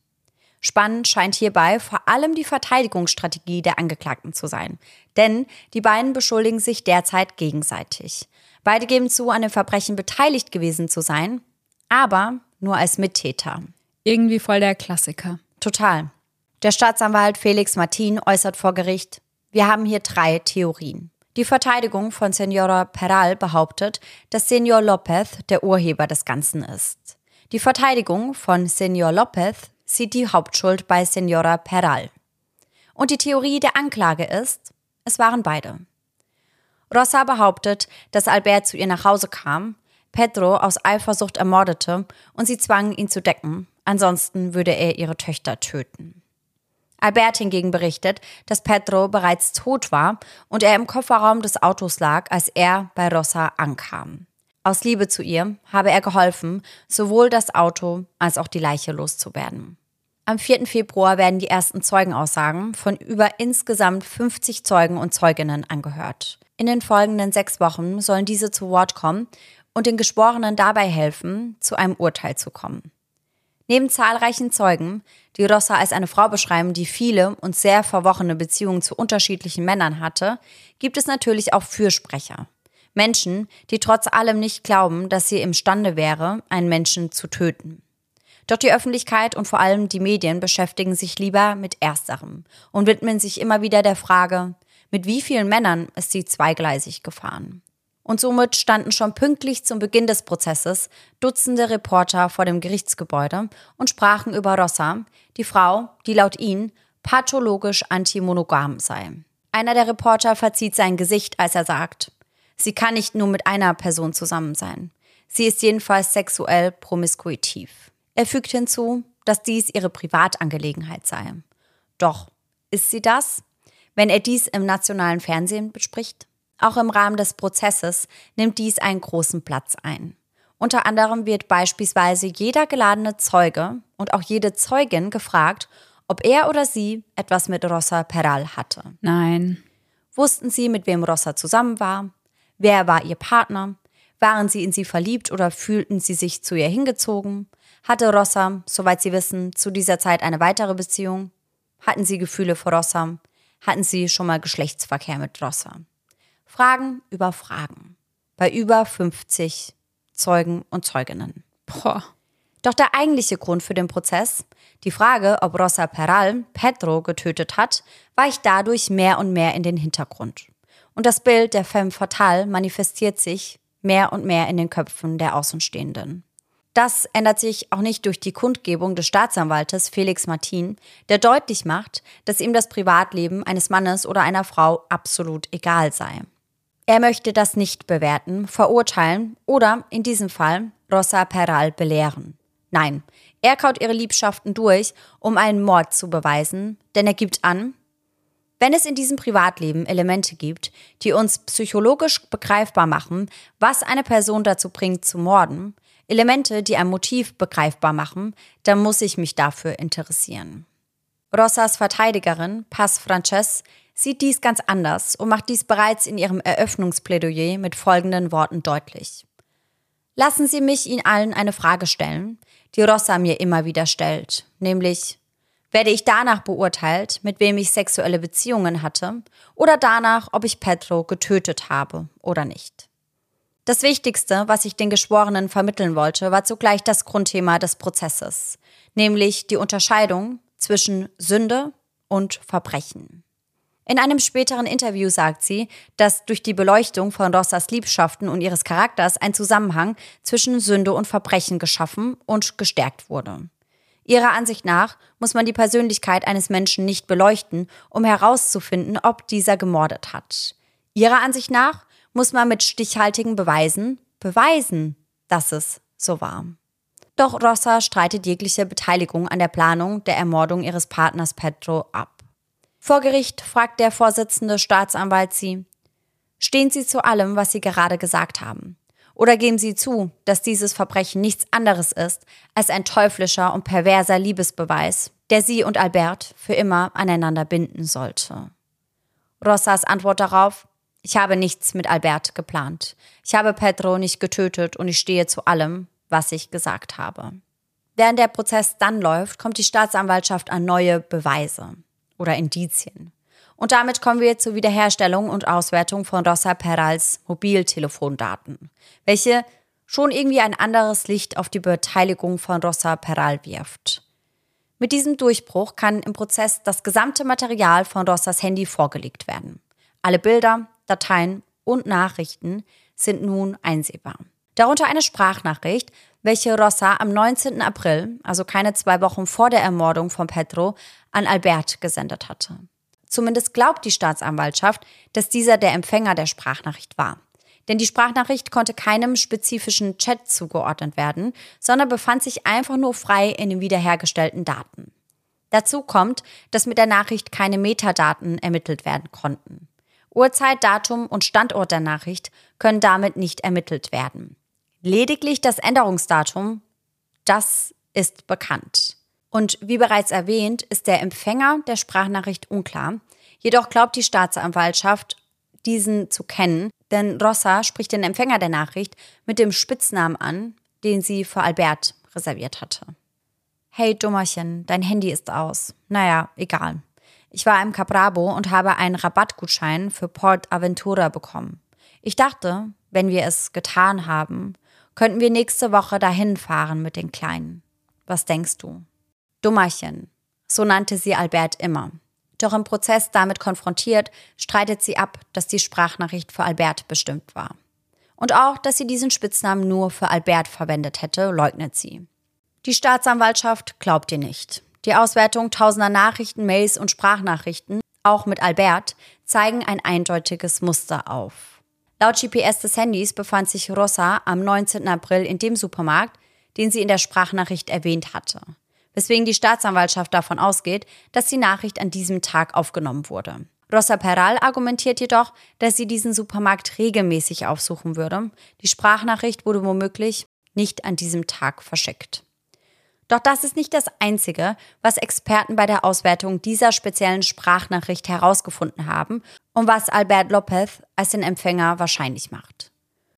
Spannend scheint hierbei vor allem die Verteidigungsstrategie der Angeklagten zu sein. Denn die beiden beschuldigen sich derzeit gegenseitig. Beide geben zu, an dem Verbrechen beteiligt gewesen zu sein, aber nur als Mittäter. Irgendwie voll der Klassiker. Total. Der Staatsanwalt Felix Martin äußert vor Gericht, wir haben hier drei Theorien. Die Verteidigung von Senora Peral behauptet, dass Senor Lopez der Urheber des Ganzen ist. Die Verteidigung von Senor Lopez sieht die Hauptschuld bei Senora Peral. Und die Theorie der Anklage ist, es waren beide. Rosa behauptet, dass Albert zu ihr nach Hause kam, Pedro aus Eifersucht ermordete und sie zwang, ihn zu decken, ansonsten würde er ihre Töchter töten. Albert hingegen berichtet, dass Pedro bereits tot war und er im Kofferraum des Autos lag, als er bei Rosa ankam. Aus Liebe zu ihr habe er geholfen, sowohl das Auto als auch die Leiche loszuwerden. Am 4. Februar werden die ersten Zeugenaussagen von über insgesamt 50 Zeugen und Zeuginnen angehört. In den folgenden sechs Wochen sollen diese zu Wort kommen und den Geschworenen dabei helfen, zu einem Urteil zu kommen. Neben zahlreichen Zeugen, die Rossa als eine Frau beschreiben, die viele und sehr verworrene Beziehungen zu unterschiedlichen Männern hatte, gibt es natürlich auch Fürsprecher. Menschen, die trotz allem nicht glauben, dass sie imstande wäre, einen Menschen zu töten. Doch die Öffentlichkeit und vor allem die Medien beschäftigen sich lieber mit Ersterem und widmen sich immer wieder der Frage, mit wie vielen Männern ist sie zweigleisig gefahren. Und somit standen schon pünktlich zum Beginn des Prozesses Dutzende Reporter vor dem Gerichtsgebäude und sprachen über Rossa, die Frau, die laut ihnen pathologisch antimonogam sei. Einer der Reporter verzieht sein Gesicht, als er sagt, sie kann nicht nur mit einer Person zusammen sein. Sie ist jedenfalls sexuell promiskuitiv. Er fügt hinzu, dass dies ihre Privatangelegenheit sei. Doch ist sie das, wenn er dies im nationalen Fernsehen bespricht? Auch im Rahmen des Prozesses nimmt dies einen großen Platz ein. Unter anderem wird beispielsweise jeder geladene Zeuge und auch jede Zeugin gefragt, ob er oder sie etwas mit Rosa Peral hatte. Nein. Wussten sie, mit wem Rossa zusammen war? Wer war ihr Partner? Waren sie in sie verliebt oder fühlten sie sich zu ihr hingezogen? Hatte Rossa, soweit sie wissen, zu dieser Zeit eine weitere Beziehung? Hatten sie Gefühle für Rossa? Hatten sie schon mal Geschlechtsverkehr mit Rossa? Fragen über Fragen. Bei über 50 Zeugen und Zeuginnen. Boah. Doch der eigentliche Grund für den Prozess, die Frage, ob Rosa Peral Pedro getötet hat, weicht dadurch mehr und mehr in den Hintergrund. Und das Bild der femme fatale manifestiert sich mehr und mehr in den Köpfen der Außenstehenden. Das ändert sich auch nicht durch die Kundgebung des Staatsanwaltes Felix Martin, der deutlich macht, dass ihm das Privatleben eines Mannes oder einer Frau absolut egal sei. Er möchte das nicht bewerten, verurteilen oder in diesem Fall Rosa Peral belehren. Nein, er kaut ihre Liebschaften durch, um einen Mord zu beweisen, denn er gibt an, wenn es in diesem Privatleben Elemente gibt, die uns psychologisch begreifbar machen, was eine Person dazu bringt zu morden, Elemente, die ein Motiv begreifbar machen, dann muss ich mich dafür interessieren. Rossas Verteidigerin, Paz Frances, sieht dies ganz anders und macht dies bereits in ihrem Eröffnungsplädoyer mit folgenden Worten deutlich. Lassen Sie mich Ihnen allen eine Frage stellen, die Rossa mir immer wieder stellt, nämlich werde ich danach beurteilt, mit wem ich sexuelle Beziehungen hatte, oder danach, ob ich Pedro getötet habe oder nicht. Das Wichtigste, was ich den Geschworenen vermitteln wollte, war zugleich das Grundthema des Prozesses, nämlich die Unterscheidung zwischen Sünde und Verbrechen. In einem späteren Interview sagt sie, dass durch die Beleuchtung von Rossas Liebschaften und ihres Charakters ein Zusammenhang zwischen Sünde und Verbrechen geschaffen und gestärkt wurde. Ihrer Ansicht nach muss man die Persönlichkeit eines Menschen nicht beleuchten, um herauszufinden, ob dieser gemordet hat. Ihrer Ansicht nach muss man mit stichhaltigen Beweisen beweisen, dass es so war. Doch Rossa streitet jegliche Beteiligung an der Planung der Ermordung ihres Partners Pedro ab. Vor Gericht fragt der Vorsitzende Staatsanwalt sie, stehen Sie zu allem, was Sie gerade gesagt haben? Oder geben Sie zu, dass dieses Verbrechen nichts anderes ist als ein teuflischer und perverser Liebesbeweis, der Sie und Albert für immer aneinander binden sollte? Rossas Antwort darauf, ich habe nichts mit Albert geplant. Ich habe Pedro nicht getötet und ich stehe zu allem, was ich gesagt habe. Während der Prozess dann läuft, kommt die Staatsanwaltschaft an neue Beweise oder Indizien. Und damit kommen wir zur Wiederherstellung und Auswertung von Rosa Perals Mobiltelefondaten, welche schon irgendwie ein anderes Licht auf die Beteiligung von Rosa Peral wirft. Mit diesem Durchbruch kann im Prozess das gesamte Material von Rossas Handy vorgelegt werden. Alle Bilder, Dateien und Nachrichten sind nun einsehbar. Darunter eine Sprachnachricht, welche Rossa am 19. April, also keine zwei Wochen vor der Ermordung von Pedro, an Albert gesendet hatte. Zumindest glaubt die Staatsanwaltschaft, dass dieser der Empfänger der Sprachnachricht war. Denn die Sprachnachricht konnte keinem spezifischen Chat zugeordnet werden, sondern befand sich einfach nur frei in den wiederhergestellten Daten. Dazu kommt, dass mit der Nachricht keine Metadaten ermittelt werden konnten. Uhrzeit, Datum und Standort der Nachricht können damit nicht ermittelt werden. Lediglich das Änderungsdatum, das ist bekannt. Und wie bereits erwähnt, ist der Empfänger der Sprachnachricht unklar. Jedoch glaubt die Staatsanwaltschaft, diesen zu kennen, denn Rossa spricht den Empfänger der Nachricht mit dem Spitznamen an, den sie für Albert reserviert hatte. Hey Dummerchen, dein Handy ist aus. Naja, egal. Ich war im Caprabo und habe einen Rabattgutschein für Port Aventura bekommen. Ich dachte, wenn wir es getan haben, könnten wir nächste Woche dahin fahren mit den Kleinen. Was denkst du? Dummerchen, so nannte sie Albert immer. Doch im Prozess damit konfrontiert, streitet sie ab, dass die Sprachnachricht für Albert bestimmt war. Und auch, dass sie diesen Spitznamen nur für Albert verwendet hätte, leugnet sie. Die Staatsanwaltschaft glaubt ihr nicht. Die Auswertung tausender Nachrichten, Mails und Sprachnachrichten, auch mit Albert, zeigen ein eindeutiges Muster auf. Laut GPS des Handys befand sich Rosa am 19. April in dem Supermarkt, den sie in der Sprachnachricht erwähnt hatte, weswegen die Staatsanwaltschaft davon ausgeht, dass die Nachricht an diesem Tag aufgenommen wurde. Rosa Peral argumentiert jedoch, dass sie diesen Supermarkt regelmäßig aufsuchen würde. Die Sprachnachricht wurde womöglich nicht an diesem Tag verschickt. Doch das ist nicht das Einzige, was Experten bei der Auswertung dieser speziellen Sprachnachricht herausgefunden haben und was Albert Lopez als den Empfänger wahrscheinlich macht.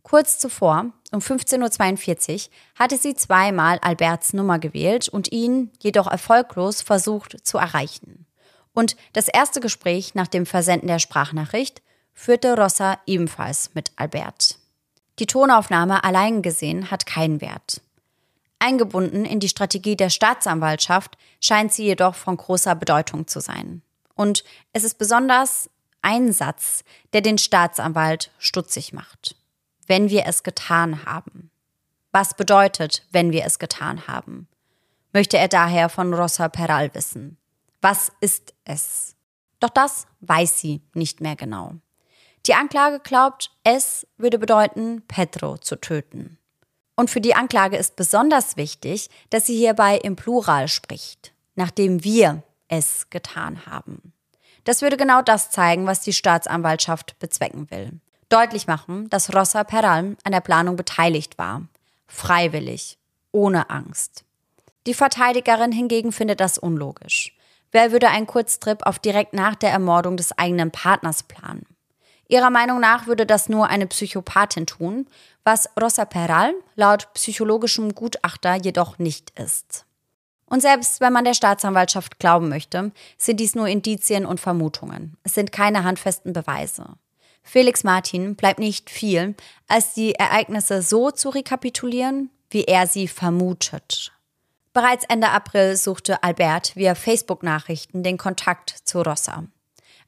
Kurz zuvor, um 15.42 Uhr, hatte sie zweimal Alberts Nummer gewählt und ihn, jedoch erfolglos, versucht zu erreichen. Und das erste Gespräch nach dem Versenden der Sprachnachricht führte Rossa ebenfalls mit Albert. Die Tonaufnahme allein gesehen hat keinen Wert. Eingebunden in die Strategie der Staatsanwaltschaft scheint sie jedoch von großer Bedeutung zu sein. Und es ist besonders ein Satz, der den Staatsanwalt stutzig macht. Wenn wir es getan haben. Was bedeutet, wenn wir es getan haben? Möchte er daher von Rosa Peral wissen. Was ist es? Doch das weiß sie nicht mehr genau. Die Anklage glaubt, es würde bedeuten, Pedro zu töten. Und für die Anklage ist besonders wichtig, dass sie hierbei im Plural spricht, nachdem wir es getan haben. Das würde genau das zeigen, was die Staatsanwaltschaft bezwecken will. Deutlich machen, dass Rosa Peral an der Planung beteiligt war. Freiwillig, ohne Angst. Die Verteidigerin hingegen findet das unlogisch. Wer würde einen Kurztrip auf direkt nach der Ermordung des eigenen Partners planen? Ihrer Meinung nach würde das nur eine Psychopathin tun, was Rosa Peral laut psychologischem Gutachter jedoch nicht ist. Und selbst wenn man der Staatsanwaltschaft glauben möchte, sind dies nur Indizien und Vermutungen. Es sind keine handfesten Beweise. Felix Martin bleibt nicht viel, als die Ereignisse so zu rekapitulieren, wie er sie vermutet. Bereits Ende April suchte Albert via Facebook-Nachrichten den Kontakt zu Rossa.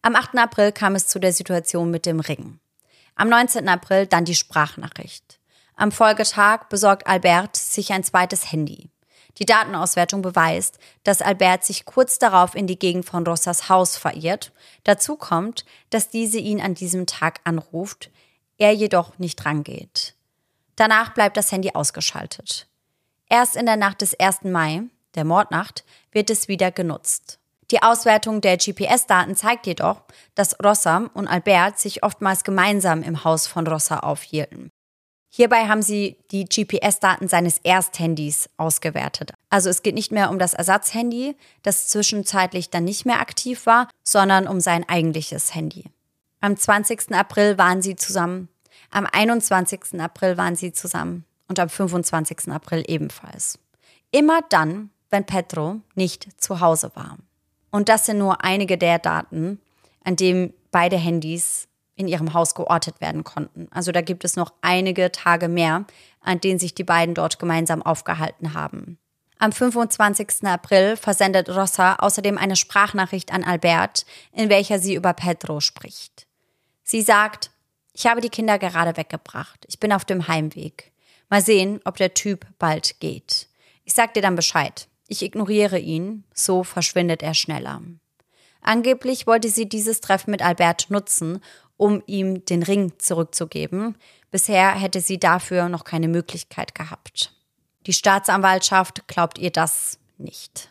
Am 8. April kam es zu der Situation mit dem Ring. Am 19. April dann die Sprachnachricht. Am Folgetag besorgt Albert sich ein zweites Handy. Die Datenauswertung beweist, dass Albert sich kurz darauf in die Gegend von Rossas Haus verirrt. Dazu kommt, dass diese ihn an diesem Tag anruft, er jedoch nicht rangeht. Danach bleibt das Handy ausgeschaltet. Erst in der Nacht des 1. Mai, der Mordnacht, wird es wieder genutzt. Die Auswertung der GPS-Daten zeigt jedoch, dass Rossa und Albert sich oftmals gemeinsam im Haus von Rossa aufhielten. Hierbei haben sie die GPS-Daten seines Ersthandys ausgewertet. Also es geht nicht mehr um das Ersatzhandy, das zwischenzeitlich dann nicht mehr aktiv war, sondern um sein eigentliches Handy. Am 20. April waren sie zusammen, am 21. April waren sie zusammen und am 25. April ebenfalls. Immer dann, wenn Petro nicht zu Hause war. Und das sind nur einige der Daten, an denen beide Handys in ihrem Haus geortet werden konnten. Also da gibt es noch einige Tage mehr, an denen sich die beiden dort gemeinsam aufgehalten haben. Am 25. April versendet Rossa außerdem eine Sprachnachricht an Albert, in welcher sie über Pedro spricht. Sie sagt, ich habe die Kinder gerade weggebracht. Ich bin auf dem Heimweg. Mal sehen, ob der Typ bald geht. Ich sag dir dann Bescheid. Ich ignoriere ihn, so verschwindet er schneller. Angeblich wollte sie dieses Treffen mit Albert nutzen, um ihm den Ring zurückzugeben. Bisher hätte sie dafür noch keine Möglichkeit gehabt. Die Staatsanwaltschaft glaubt ihr das nicht.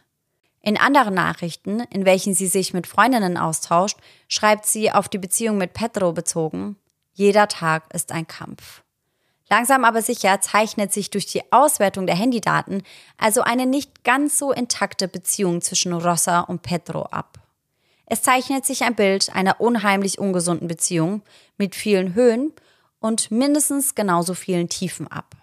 In anderen Nachrichten, in welchen sie sich mit Freundinnen austauscht, schreibt sie auf die Beziehung mit Pedro bezogen, jeder Tag ist ein Kampf. Langsam aber sicher zeichnet sich durch die Auswertung der Handydaten also eine nicht ganz so intakte Beziehung zwischen Rossa und Pedro ab. Es zeichnet sich ein Bild einer unheimlich ungesunden Beziehung mit vielen Höhen und mindestens genauso vielen Tiefen ab.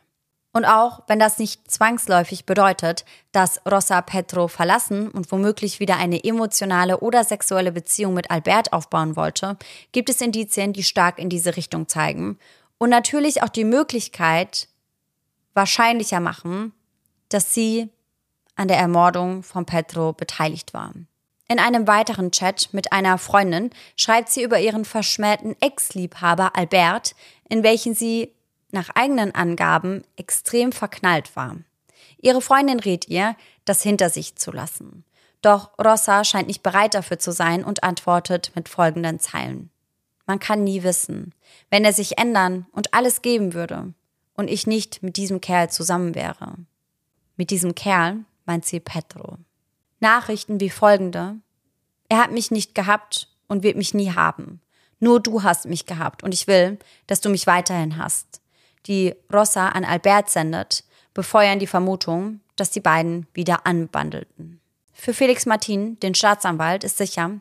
Und auch wenn das nicht zwangsläufig bedeutet, dass Rossa Pedro verlassen und womöglich wieder eine emotionale oder sexuelle Beziehung mit Albert aufbauen wollte, gibt es Indizien, die stark in diese Richtung zeigen und natürlich auch die Möglichkeit wahrscheinlicher machen, dass sie an der Ermordung von Pedro beteiligt war. In einem weiteren Chat mit einer Freundin schreibt sie über ihren verschmähten Ex-Liebhaber Albert, in welchen sie nach eigenen Angaben extrem verknallt war. Ihre Freundin rät ihr, das hinter sich zu lassen. Doch Rossa scheint nicht bereit dafür zu sein und antwortet mit folgenden Zeilen. Man kann nie wissen. Wenn er sich ändern und alles geben würde und ich nicht mit diesem Kerl zusammen wäre. Mit diesem Kerl meint sie Petro. Nachrichten wie folgende. Er hat mich nicht gehabt und wird mich nie haben. Nur du hast mich gehabt und ich will, dass du mich weiterhin hast. Die Rossa an Albert sendet, befeuern die Vermutung, dass die beiden wieder anbandelten. Für Felix Martin, den Staatsanwalt, ist sicher,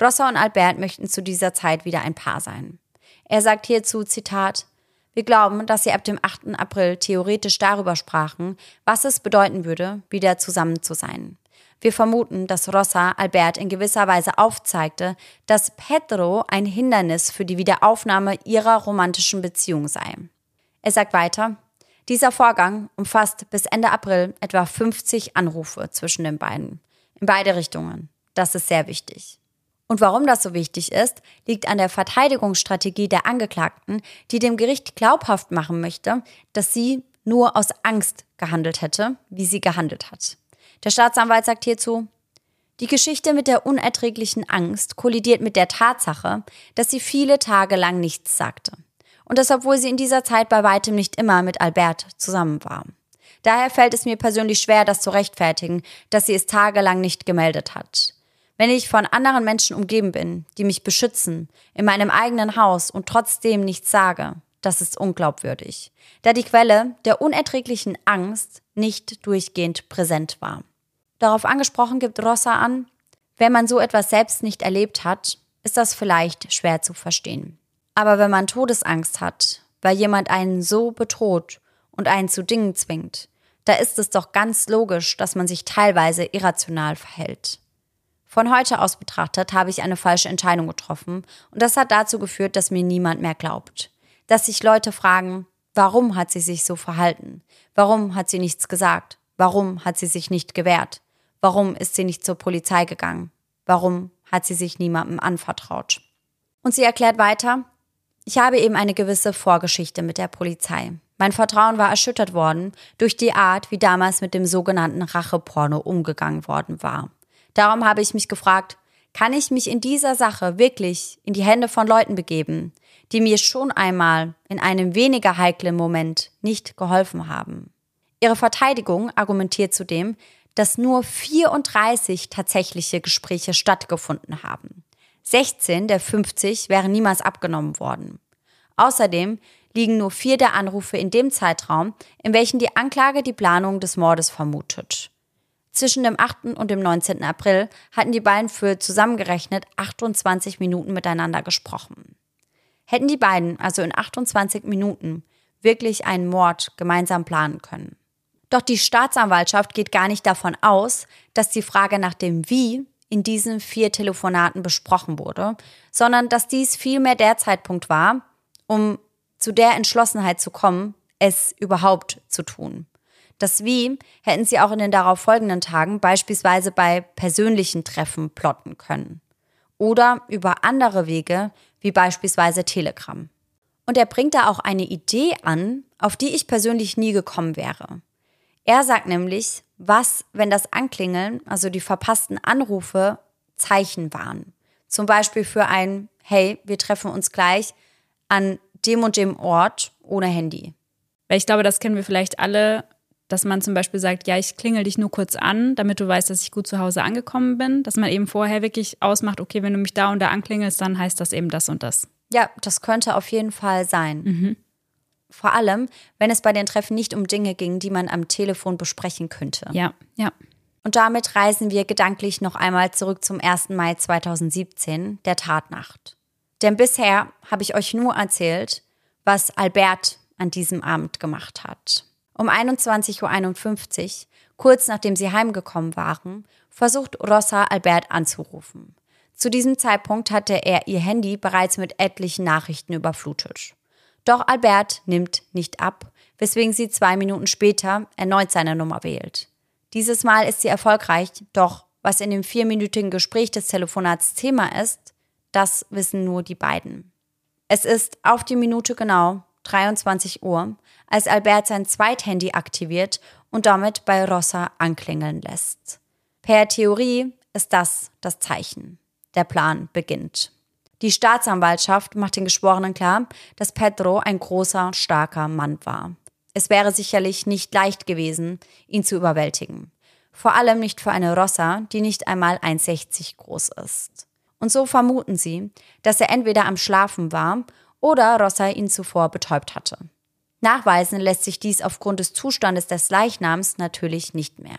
Rossa und Albert möchten zu dieser Zeit wieder ein Paar sein. Er sagt hierzu, Zitat, wir glauben, dass sie ab dem 8. April theoretisch darüber sprachen, was es bedeuten würde, wieder zusammen zu sein. Wir vermuten, dass Rossa Albert in gewisser Weise aufzeigte, dass Pedro ein Hindernis für die Wiederaufnahme ihrer romantischen Beziehung sei. Er sagt weiter, dieser Vorgang umfasst bis Ende April etwa 50 Anrufe zwischen den beiden. In beide Richtungen. Das ist sehr wichtig. Und warum das so wichtig ist, liegt an der Verteidigungsstrategie der Angeklagten, die dem Gericht glaubhaft machen möchte, dass sie nur aus Angst gehandelt hätte, wie sie gehandelt hat. Der Staatsanwalt sagt hierzu, die Geschichte mit der unerträglichen Angst kollidiert mit der Tatsache, dass sie viele Tage lang nichts sagte. Und das, obwohl sie in dieser Zeit bei weitem nicht immer mit Albert zusammen war. Daher fällt es mir persönlich schwer, das zu rechtfertigen, dass sie es tagelang nicht gemeldet hat. Wenn ich von anderen Menschen umgeben bin, die mich beschützen, in meinem eigenen Haus und trotzdem nichts sage, das ist unglaubwürdig, da die Quelle der unerträglichen Angst nicht durchgehend präsent war. Darauf angesprochen gibt Rossa an, wenn man so etwas selbst nicht erlebt hat, ist das vielleicht schwer zu verstehen. Aber wenn man Todesangst hat, weil jemand einen so bedroht und einen zu Dingen zwingt, da ist es doch ganz logisch, dass man sich teilweise irrational verhält. Von heute aus betrachtet habe ich eine falsche Entscheidung getroffen und das hat dazu geführt, dass mir niemand mehr glaubt. Dass sich Leute fragen, warum hat sie sich so verhalten? Warum hat sie nichts gesagt? Warum hat sie sich nicht gewehrt? Warum ist sie nicht zur Polizei gegangen? Warum hat sie sich niemandem anvertraut? Und sie erklärt weiter, ich habe eben eine gewisse Vorgeschichte mit der Polizei. Mein Vertrauen war erschüttert worden durch die Art, wie damals mit dem sogenannten Racheporno umgegangen worden war. Darum habe ich mich gefragt, kann ich mich in dieser Sache wirklich in die Hände von Leuten begeben, die mir schon einmal in einem weniger heiklen Moment nicht geholfen haben? Ihre Verteidigung argumentiert zudem, dass nur 34 tatsächliche Gespräche stattgefunden haben. 16 der 50 wären niemals abgenommen worden. Außerdem liegen nur vier der Anrufe in dem Zeitraum, in welchem die Anklage die Planung des Mordes vermutet. Zwischen dem 8. und dem 19. April hatten die beiden für zusammengerechnet 28 Minuten miteinander gesprochen. Hätten die beiden also in 28 Minuten wirklich einen Mord gemeinsam planen können. Doch die Staatsanwaltschaft geht gar nicht davon aus, dass die Frage nach dem Wie in diesen vier Telefonaten besprochen wurde, sondern dass dies vielmehr der Zeitpunkt war, um zu der Entschlossenheit zu kommen, es überhaupt zu tun. Das Wie hätten sie auch in den darauf folgenden Tagen beispielsweise bei persönlichen Treffen plotten können. Oder über andere Wege, wie beispielsweise Telegram. Und er bringt da auch eine Idee an, auf die ich persönlich nie gekommen wäre. Er sagt nämlich, was, wenn das Anklingeln, also die verpassten Anrufe, Zeichen waren. Zum Beispiel für ein Hey, wir treffen uns gleich an dem und dem Ort ohne Handy. Weil ich glaube, das kennen wir vielleicht alle dass man zum Beispiel sagt, ja, ich klingel dich nur kurz an, damit du weißt, dass ich gut zu Hause angekommen bin. Dass man eben vorher wirklich ausmacht, okay, wenn du mich da und da anklingelst, dann heißt das eben das und das. Ja, das könnte auf jeden Fall sein. Mhm. Vor allem, wenn es bei den Treffen nicht um Dinge ging, die man am Telefon besprechen könnte. Ja, ja. Und damit reisen wir gedanklich noch einmal zurück zum 1. Mai 2017, der Tatnacht. Denn bisher habe ich euch nur erzählt, was Albert an diesem Abend gemacht hat. Um 21.51 Uhr, kurz nachdem sie heimgekommen waren, versucht Rossa Albert anzurufen. Zu diesem Zeitpunkt hatte er ihr Handy bereits mit etlichen Nachrichten überflutet. Doch Albert nimmt nicht ab, weswegen sie zwei Minuten später erneut seine Nummer wählt. Dieses Mal ist sie erfolgreich, doch was in dem vierminütigen Gespräch des Telefonats Thema ist, das wissen nur die beiden. Es ist auf die Minute genau 23 Uhr, als Albert sein Zweithandy aktiviert und damit bei Rossa anklingeln lässt. Per Theorie ist das das Zeichen. Der Plan beginnt. Die Staatsanwaltschaft macht den Geschworenen klar, dass Pedro ein großer, starker Mann war. Es wäre sicherlich nicht leicht gewesen, ihn zu überwältigen. Vor allem nicht für eine Rossa, die nicht einmal 1,60 groß ist. Und so vermuten sie, dass er entweder am Schlafen war oder Rossa ihn zuvor betäubt hatte. Nachweisen lässt sich dies aufgrund des Zustandes des Leichnams natürlich nicht mehr.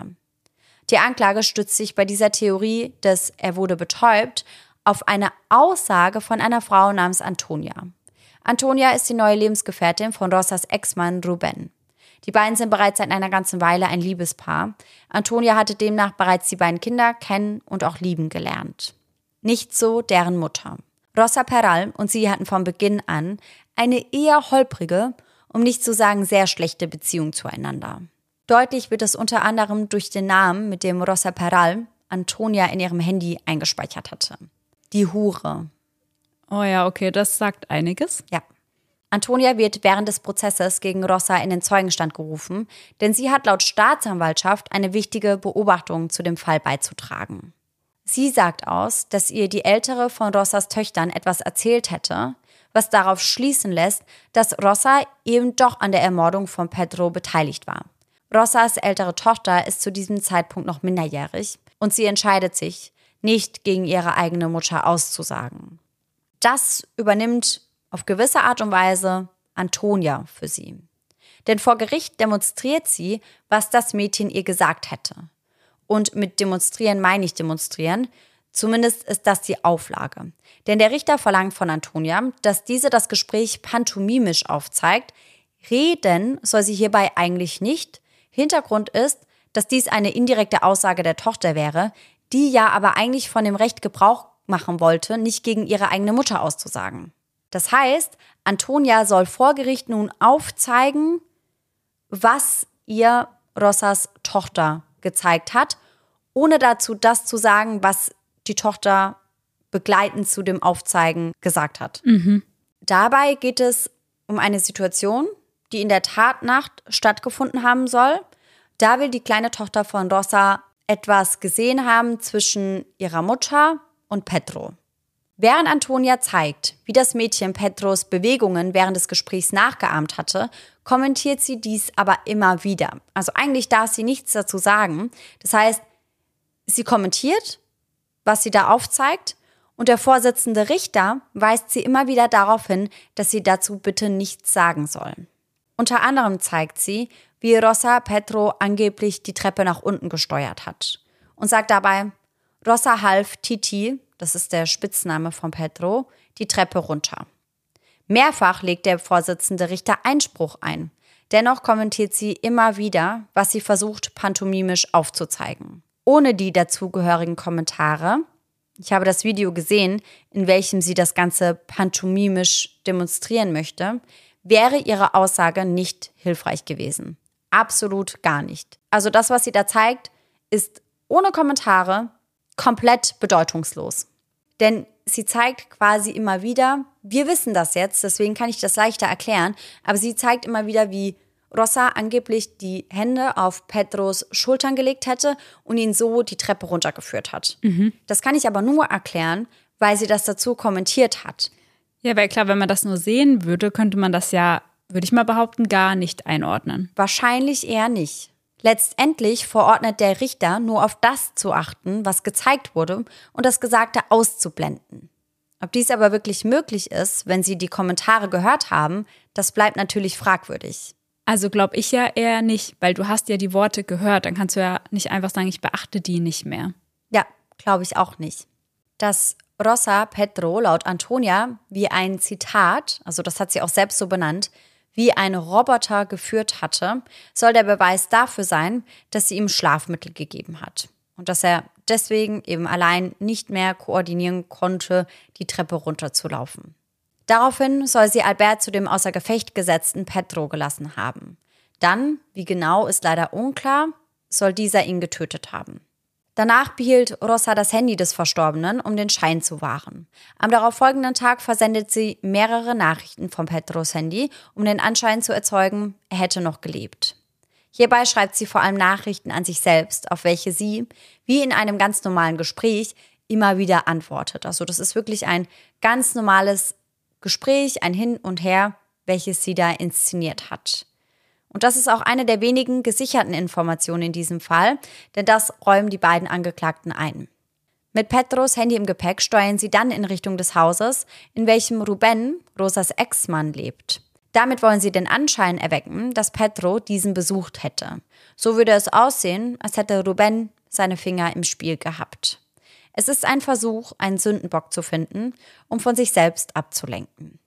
Die Anklage stützt sich bei dieser Theorie des Er wurde betäubt auf eine Aussage von einer Frau namens Antonia. Antonia ist die neue Lebensgefährtin von Rosas Ex-Mann Ruben. Die beiden sind bereits seit einer ganzen Weile ein Liebespaar. Antonia hatte demnach bereits die beiden Kinder kennen und auch lieben gelernt. Nicht so deren Mutter. Rosa Peral und sie hatten von Beginn an eine eher holprige, um nicht zu sagen sehr schlechte Beziehung zueinander. Deutlich wird es unter anderem durch den Namen, mit dem Rosa Peral Antonia in ihrem Handy eingespeichert hatte. Die Hure. Oh ja, okay, das sagt einiges. Ja. Antonia wird während des Prozesses gegen Rossa in den Zeugenstand gerufen, denn sie hat laut Staatsanwaltschaft eine wichtige Beobachtung zu dem Fall beizutragen. Sie sagt aus, dass ihr die ältere von Rossas Töchtern etwas erzählt hätte, was darauf schließen lässt, dass Rossa eben doch an der Ermordung von Pedro beteiligt war. Rossas ältere Tochter ist zu diesem Zeitpunkt noch minderjährig und sie entscheidet sich, nicht gegen ihre eigene Mutter auszusagen. Das übernimmt auf gewisse Art und Weise Antonia für sie. Denn vor Gericht demonstriert sie, was das Mädchen ihr gesagt hätte. Und mit demonstrieren meine ich demonstrieren. Zumindest ist das die Auflage. Denn der Richter verlangt von Antonia, dass diese das Gespräch pantomimisch aufzeigt. Reden soll sie hierbei eigentlich nicht. Hintergrund ist, dass dies eine indirekte Aussage der Tochter wäre, die ja aber eigentlich von dem Recht Gebrauch machen wollte, nicht gegen ihre eigene Mutter auszusagen. Das heißt, Antonia soll vor Gericht nun aufzeigen, was ihr Rossas Tochter gezeigt hat, ohne dazu das zu sagen, was die Tochter begleitend zu dem Aufzeigen gesagt hat. Mhm. Dabei geht es um eine Situation, die in der Tatnacht stattgefunden haben soll. Da will die kleine Tochter von Rossa etwas gesehen haben zwischen ihrer Mutter und Petro. Während Antonia zeigt, wie das Mädchen Petros Bewegungen während des Gesprächs nachgeahmt hatte, kommentiert sie dies aber immer wieder. Also eigentlich darf sie nichts dazu sagen. Das heißt, sie kommentiert, was sie da aufzeigt, und der Vorsitzende Richter weist sie immer wieder darauf hin, dass sie dazu bitte nichts sagen soll. Unter anderem zeigt sie, wie Rossa Petro angeblich die Treppe nach unten gesteuert hat und sagt dabei, Rossa half Titi, das ist der Spitzname von Pedro, die Treppe runter. Mehrfach legt der Vorsitzende Richter Einspruch ein. Dennoch kommentiert sie immer wieder, was sie versucht, pantomimisch aufzuzeigen. Ohne die dazugehörigen Kommentare, ich habe das Video gesehen, in welchem sie das Ganze pantomimisch demonstrieren möchte, wäre ihre Aussage nicht hilfreich gewesen. Absolut gar nicht. Also das, was sie da zeigt, ist ohne Kommentare komplett bedeutungslos. Denn sie zeigt quasi immer wieder, wir wissen das jetzt, deswegen kann ich das leichter erklären, aber sie zeigt immer wieder, wie Rossa angeblich die Hände auf Pedros Schultern gelegt hätte und ihn so die Treppe runtergeführt hat. Mhm. Das kann ich aber nur erklären, weil sie das dazu kommentiert hat. Ja, weil klar, wenn man das nur sehen würde, könnte man das ja, würde ich mal behaupten, gar nicht einordnen. Wahrscheinlich eher nicht. Letztendlich verordnet der Richter nur auf das zu achten, was gezeigt wurde und das Gesagte auszublenden. Ob dies aber wirklich möglich ist, wenn Sie die Kommentare gehört haben, das bleibt natürlich fragwürdig. Also glaube ich ja eher nicht, weil du hast ja die Worte gehört, dann kannst du ja nicht einfach sagen, ich beachte die nicht mehr. Ja, glaube ich auch nicht. Dass Rosa Pedro laut Antonia wie ein Zitat, also das hat sie auch selbst so benannt, wie ein Roboter geführt hatte, soll der Beweis dafür sein, dass sie ihm Schlafmittel gegeben hat und dass er deswegen eben allein nicht mehr koordinieren konnte, die Treppe runterzulaufen. Daraufhin soll sie Albert zu dem außer Gefecht gesetzten Petro gelassen haben. Dann, wie genau ist leider unklar, soll dieser ihn getötet haben. Danach behielt Rossa das Handy des Verstorbenen, um den Schein zu wahren. Am darauffolgenden Tag versendet sie mehrere Nachrichten von Petros Handy, um den Anschein zu erzeugen, er hätte noch gelebt. Hierbei schreibt sie vor allem Nachrichten an sich selbst, auf welche sie, wie in einem ganz normalen Gespräch, immer wieder antwortet. Also das ist wirklich ein ganz normales Gespräch, ein Hin und Her, welches sie da inszeniert hat. Und das ist auch eine der wenigen gesicherten Informationen in diesem Fall, denn das räumen die beiden Angeklagten ein. Mit Petros Handy im Gepäck steuern sie dann in Richtung des Hauses, in welchem Ruben, Rosas Ex-Mann, lebt. Damit wollen sie den Anschein erwecken, dass Petro diesen besucht hätte. So würde es aussehen, als hätte Ruben seine Finger im Spiel gehabt. Es ist ein Versuch, einen Sündenbock zu finden, um von sich selbst abzulenken.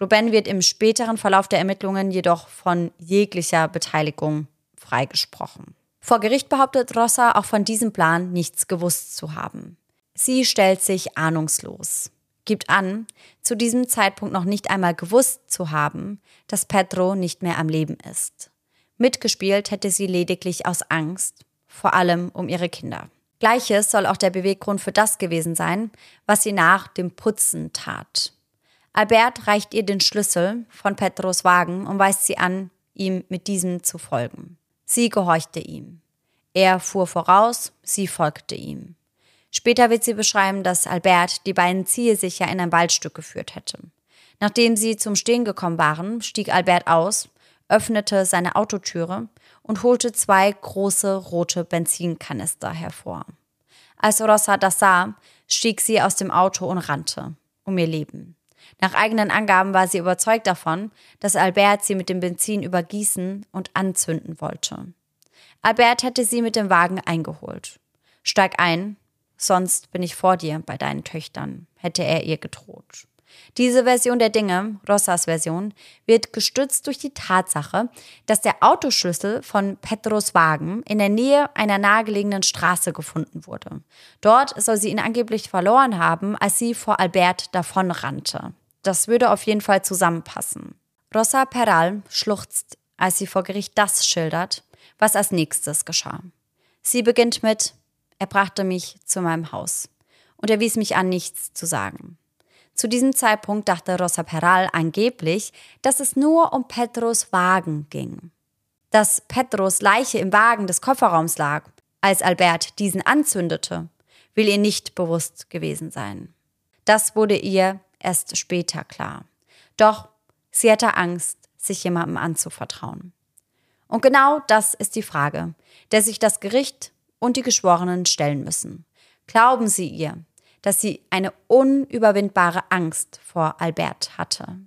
Ruben wird im späteren Verlauf der Ermittlungen jedoch von jeglicher Beteiligung freigesprochen. Vor Gericht behauptet Rossa auch von diesem Plan nichts gewusst zu haben. Sie stellt sich ahnungslos, gibt an, zu diesem Zeitpunkt noch nicht einmal gewusst zu haben, dass Pedro nicht mehr am Leben ist. Mitgespielt hätte sie lediglich aus Angst, vor allem um ihre Kinder. Gleiches soll auch der Beweggrund für das gewesen sein, was sie nach dem Putzen tat. Albert reicht ihr den Schlüssel von Petros Wagen und weist sie an, ihm mit diesem zu folgen. Sie gehorchte ihm. Er fuhr voraus, sie folgte ihm. Später wird sie beschreiben, dass Albert die beiden zielsicher in ein Waldstück geführt hätte. Nachdem sie zum Stehen gekommen waren, stieg Albert aus, öffnete seine Autotüre und holte zwei große rote Benzinkanister hervor. Als Rossa das sah, stieg sie aus dem Auto und rannte um ihr Leben. Nach eigenen Angaben war sie überzeugt davon, dass Albert sie mit dem Benzin übergießen und anzünden wollte. Albert hätte sie mit dem Wagen eingeholt. Steig ein, sonst bin ich vor dir bei deinen Töchtern, hätte er ihr gedroht. Diese Version der Dinge, Rossas Version, wird gestützt durch die Tatsache, dass der Autoschlüssel von Petros Wagen in der Nähe einer nahegelegenen Straße gefunden wurde. Dort soll sie ihn angeblich verloren haben, als sie vor Albert davonrannte. Das würde auf jeden Fall zusammenpassen. Rosa Peral schluchzt, als sie vor Gericht das schildert, was als nächstes geschah. Sie beginnt mit, er brachte mich zu meinem Haus und er wies mich an, nichts zu sagen. Zu diesem Zeitpunkt dachte Rosa Peral angeblich, dass es nur um Petros Wagen ging. Dass Petros Leiche im Wagen des Kofferraums lag, als Albert diesen anzündete, will ihr nicht bewusst gewesen sein. Das wurde ihr erst später klar. Doch sie hatte Angst, sich jemandem anzuvertrauen. Und genau das ist die Frage, der sich das Gericht und die Geschworenen stellen müssen. Glauben sie ihr, dass sie eine unüberwindbare Angst vor Albert hatte?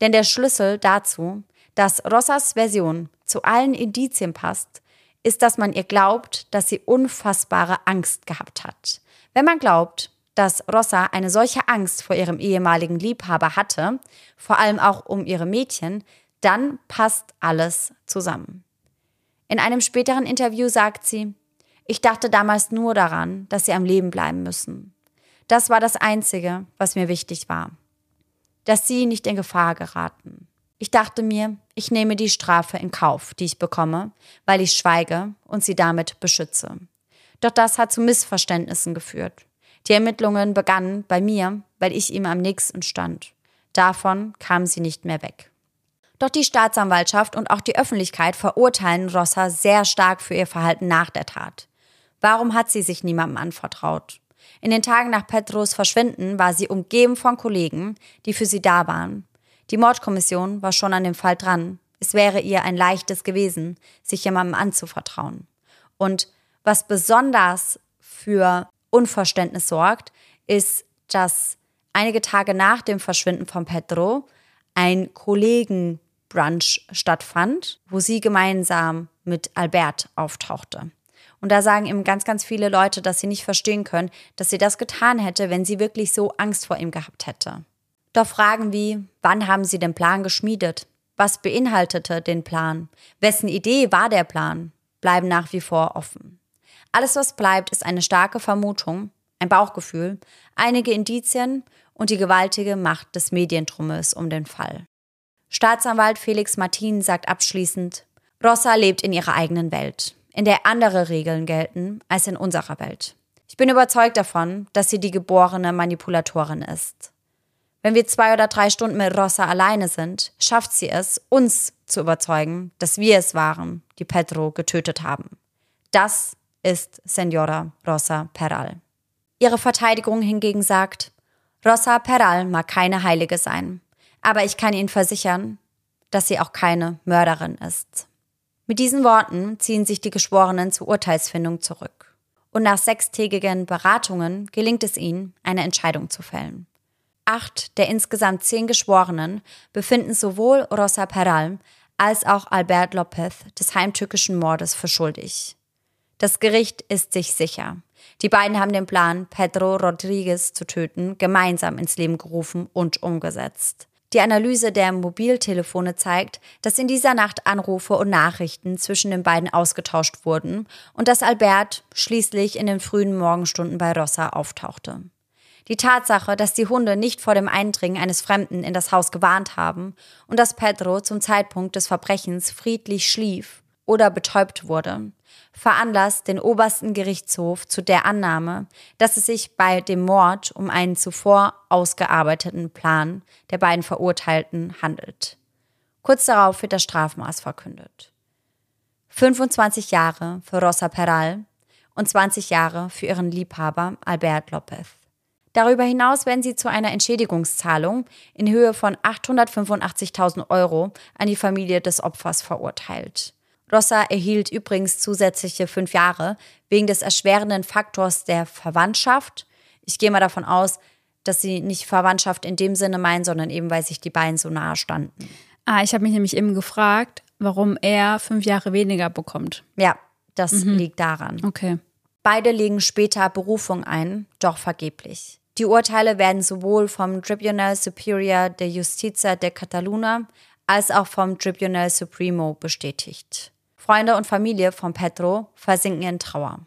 Denn der Schlüssel dazu, dass Rossas Version zu allen Indizien passt, ist, dass man ihr glaubt, dass sie unfassbare Angst gehabt hat. Wenn man glaubt, dass Rossa eine solche Angst vor ihrem ehemaligen Liebhaber hatte, vor allem auch um ihre Mädchen, dann passt alles zusammen. In einem späteren Interview sagt sie, ich dachte damals nur daran, dass sie am Leben bleiben müssen. Das war das Einzige, was mir wichtig war. Dass sie nicht in Gefahr geraten. Ich dachte mir, ich nehme die Strafe in Kauf, die ich bekomme, weil ich schweige und sie damit beschütze. Doch das hat zu Missverständnissen geführt. Die Ermittlungen begannen bei mir, weil ich ihm am nächsten stand. Davon kam sie nicht mehr weg. Doch die Staatsanwaltschaft und auch die Öffentlichkeit verurteilen Rossa sehr stark für ihr Verhalten nach der Tat. Warum hat sie sich niemandem anvertraut? In den Tagen nach Petros Verschwinden war sie umgeben von Kollegen, die für sie da waren. Die Mordkommission war schon an dem Fall dran. Es wäre ihr ein leichtes gewesen, sich jemandem anzuvertrauen. Und was besonders für Unverständnis sorgt, ist, dass einige Tage nach dem Verschwinden von Pedro ein Kollegenbrunch stattfand, wo sie gemeinsam mit Albert auftauchte. Und da sagen ihm ganz, ganz viele Leute, dass sie nicht verstehen können, dass sie das getan hätte, wenn sie wirklich so Angst vor ihm gehabt hätte. Doch Fragen wie, wann haben sie den Plan geschmiedet? Was beinhaltete den Plan? Wessen Idee war der Plan? bleiben nach wie vor offen. Alles, was bleibt, ist eine starke Vermutung, ein Bauchgefühl, einige Indizien und die gewaltige Macht des Medientrummes um den Fall. Staatsanwalt Felix Martin sagt abschließend, Rossa lebt in ihrer eigenen Welt, in der andere Regeln gelten als in unserer Welt. Ich bin überzeugt davon, dass sie die geborene Manipulatorin ist. Wenn wir zwei oder drei Stunden mit Rossa alleine sind, schafft sie es, uns zu überzeugen, dass wir es waren, die Pedro getötet haben. Das ist Senora Rosa Peral. Ihre Verteidigung hingegen sagt, Rosa Peral mag keine Heilige sein, aber ich kann Ihnen versichern, dass sie auch keine Mörderin ist. Mit diesen Worten ziehen sich die Geschworenen zur Urteilsfindung zurück. Und nach sechstägigen Beratungen gelingt es ihnen, eine Entscheidung zu fällen. Acht der insgesamt zehn Geschworenen befinden sowohl Rosa Peral als auch Albert Lopez des heimtückischen Mordes für schuldig. Das Gericht ist sich sicher. Die beiden haben den Plan, Pedro Rodriguez zu töten, gemeinsam ins Leben gerufen und umgesetzt. Die Analyse der Mobiltelefone zeigt, dass in dieser Nacht Anrufe und Nachrichten zwischen den beiden ausgetauscht wurden und dass Albert schließlich in den frühen Morgenstunden bei Rossa auftauchte. Die Tatsache, dass die Hunde nicht vor dem Eindringen eines Fremden in das Haus gewarnt haben und dass Pedro zum Zeitpunkt des Verbrechens friedlich schlief oder betäubt wurde, veranlasst den obersten Gerichtshof zu der Annahme, dass es sich bei dem Mord um einen zuvor ausgearbeiteten Plan der beiden Verurteilten handelt. Kurz darauf wird das Strafmaß verkündet. 25 Jahre für Rosa Peral und 20 Jahre für ihren Liebhaber Albert Lopez. Darüber hinaus werden sie zu einer Entschädigungszahlung in Höhe von 885.000 Euro an die Familie des Opfers verurteilt. Rossa erhielt übrigens zusätzliche fünf Jahre wegen des erschwerenden Faktors der Verwandtschaft. Ich gehe mal davon aus, dass sie nicht Verwandtschaft in dem Sinne meinen, sondern eben, weil sich die beiden so nahe standen. Ah, ich habe mich nämlich eben gefragt, warum er fünf Jahre weniger bekommt. Ja, das mhm. liegt daran. Okay. Beide legen später Berufung ein, doch vergeblich. Die Urteile werden sowohl vom Tribunal Superior de Justicia de Catalunya als auch vom Tribunal Supremo bestätigt. Freunde und Familie von Pedro versinken in Trauer.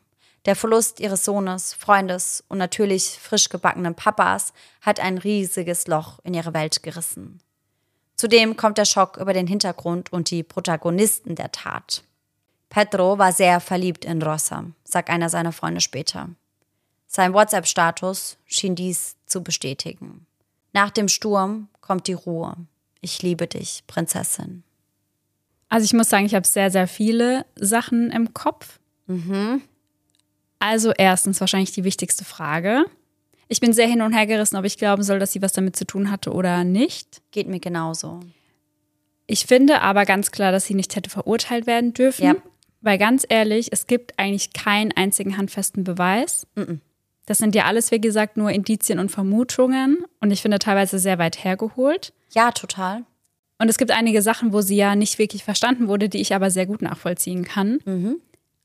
Der Verlust ihres Sohnes, Freundes und natürlich frisch gebackenen Papas hat ein riesiges Loch in ihre Welt gerissen. Zudem kommt der Schock über den Hintergrund und die Protagonisten der Tat. Pedro war sehr verliebt in Rosa, sagt einer seiner Freunde später. Sein WhatsApp-Status schien dies zu bestätigen. Nach dem Sturm kommt die Ruhe. Ich liebe dich, Prinzessin. Also ich muss sagen, ich habe sehr, sehr viele Sachen im Kopf. Mhm. Also erstens wahrscheinlich die wichtigste Frage. Ich bin sehr hin und her gerissen, ob ich glauben soll, dass sie was damit zu tun hatte oder nicht. Geht mir genauso. Ich finde aber ganz klar, dass sie nicht hätte verurteilt werden dürfen. Ja. Weil ganz ehrlich, es gibt eigentlich keinen einzigen handfesten Beweis. Mhm. Das sind ja alles, wie gesagt, nur Indizien und Vermutungen. Und ich finde teilweise sehr weit hergeholt. Ja, total. Und es gibt einige Sachen, wo sie ja nicht wirklich verstanden wurde, die ich aber sehr gut nachvollziehen kann. Mhm.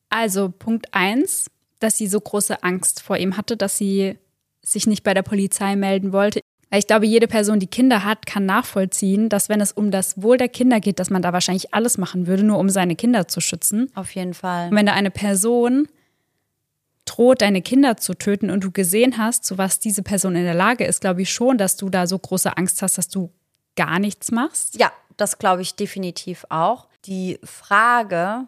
Also Punkt eins, dass sie so große Angst vor ihm hatte, dass sie sich nicht bei der Polizei melden wollte. Weil ich glaube, jede Person, die Kinder hat, kann nachvollziehen, dass wenn es um das Wohl der Kinder geht, dass man da wahrscheinlich alles machen würde, nur um seine Kinder zu schützen. Auf jeden Fall. Und wenn da eine Person droht, deine Kinder zu töten und du gesehen hast, zu was diese Person in der Lage ist, glaube ich schon, dass du da so große Angst hast, dass du gar nichts machst? Ja, das glaube ich definitiv auch. Die Frage,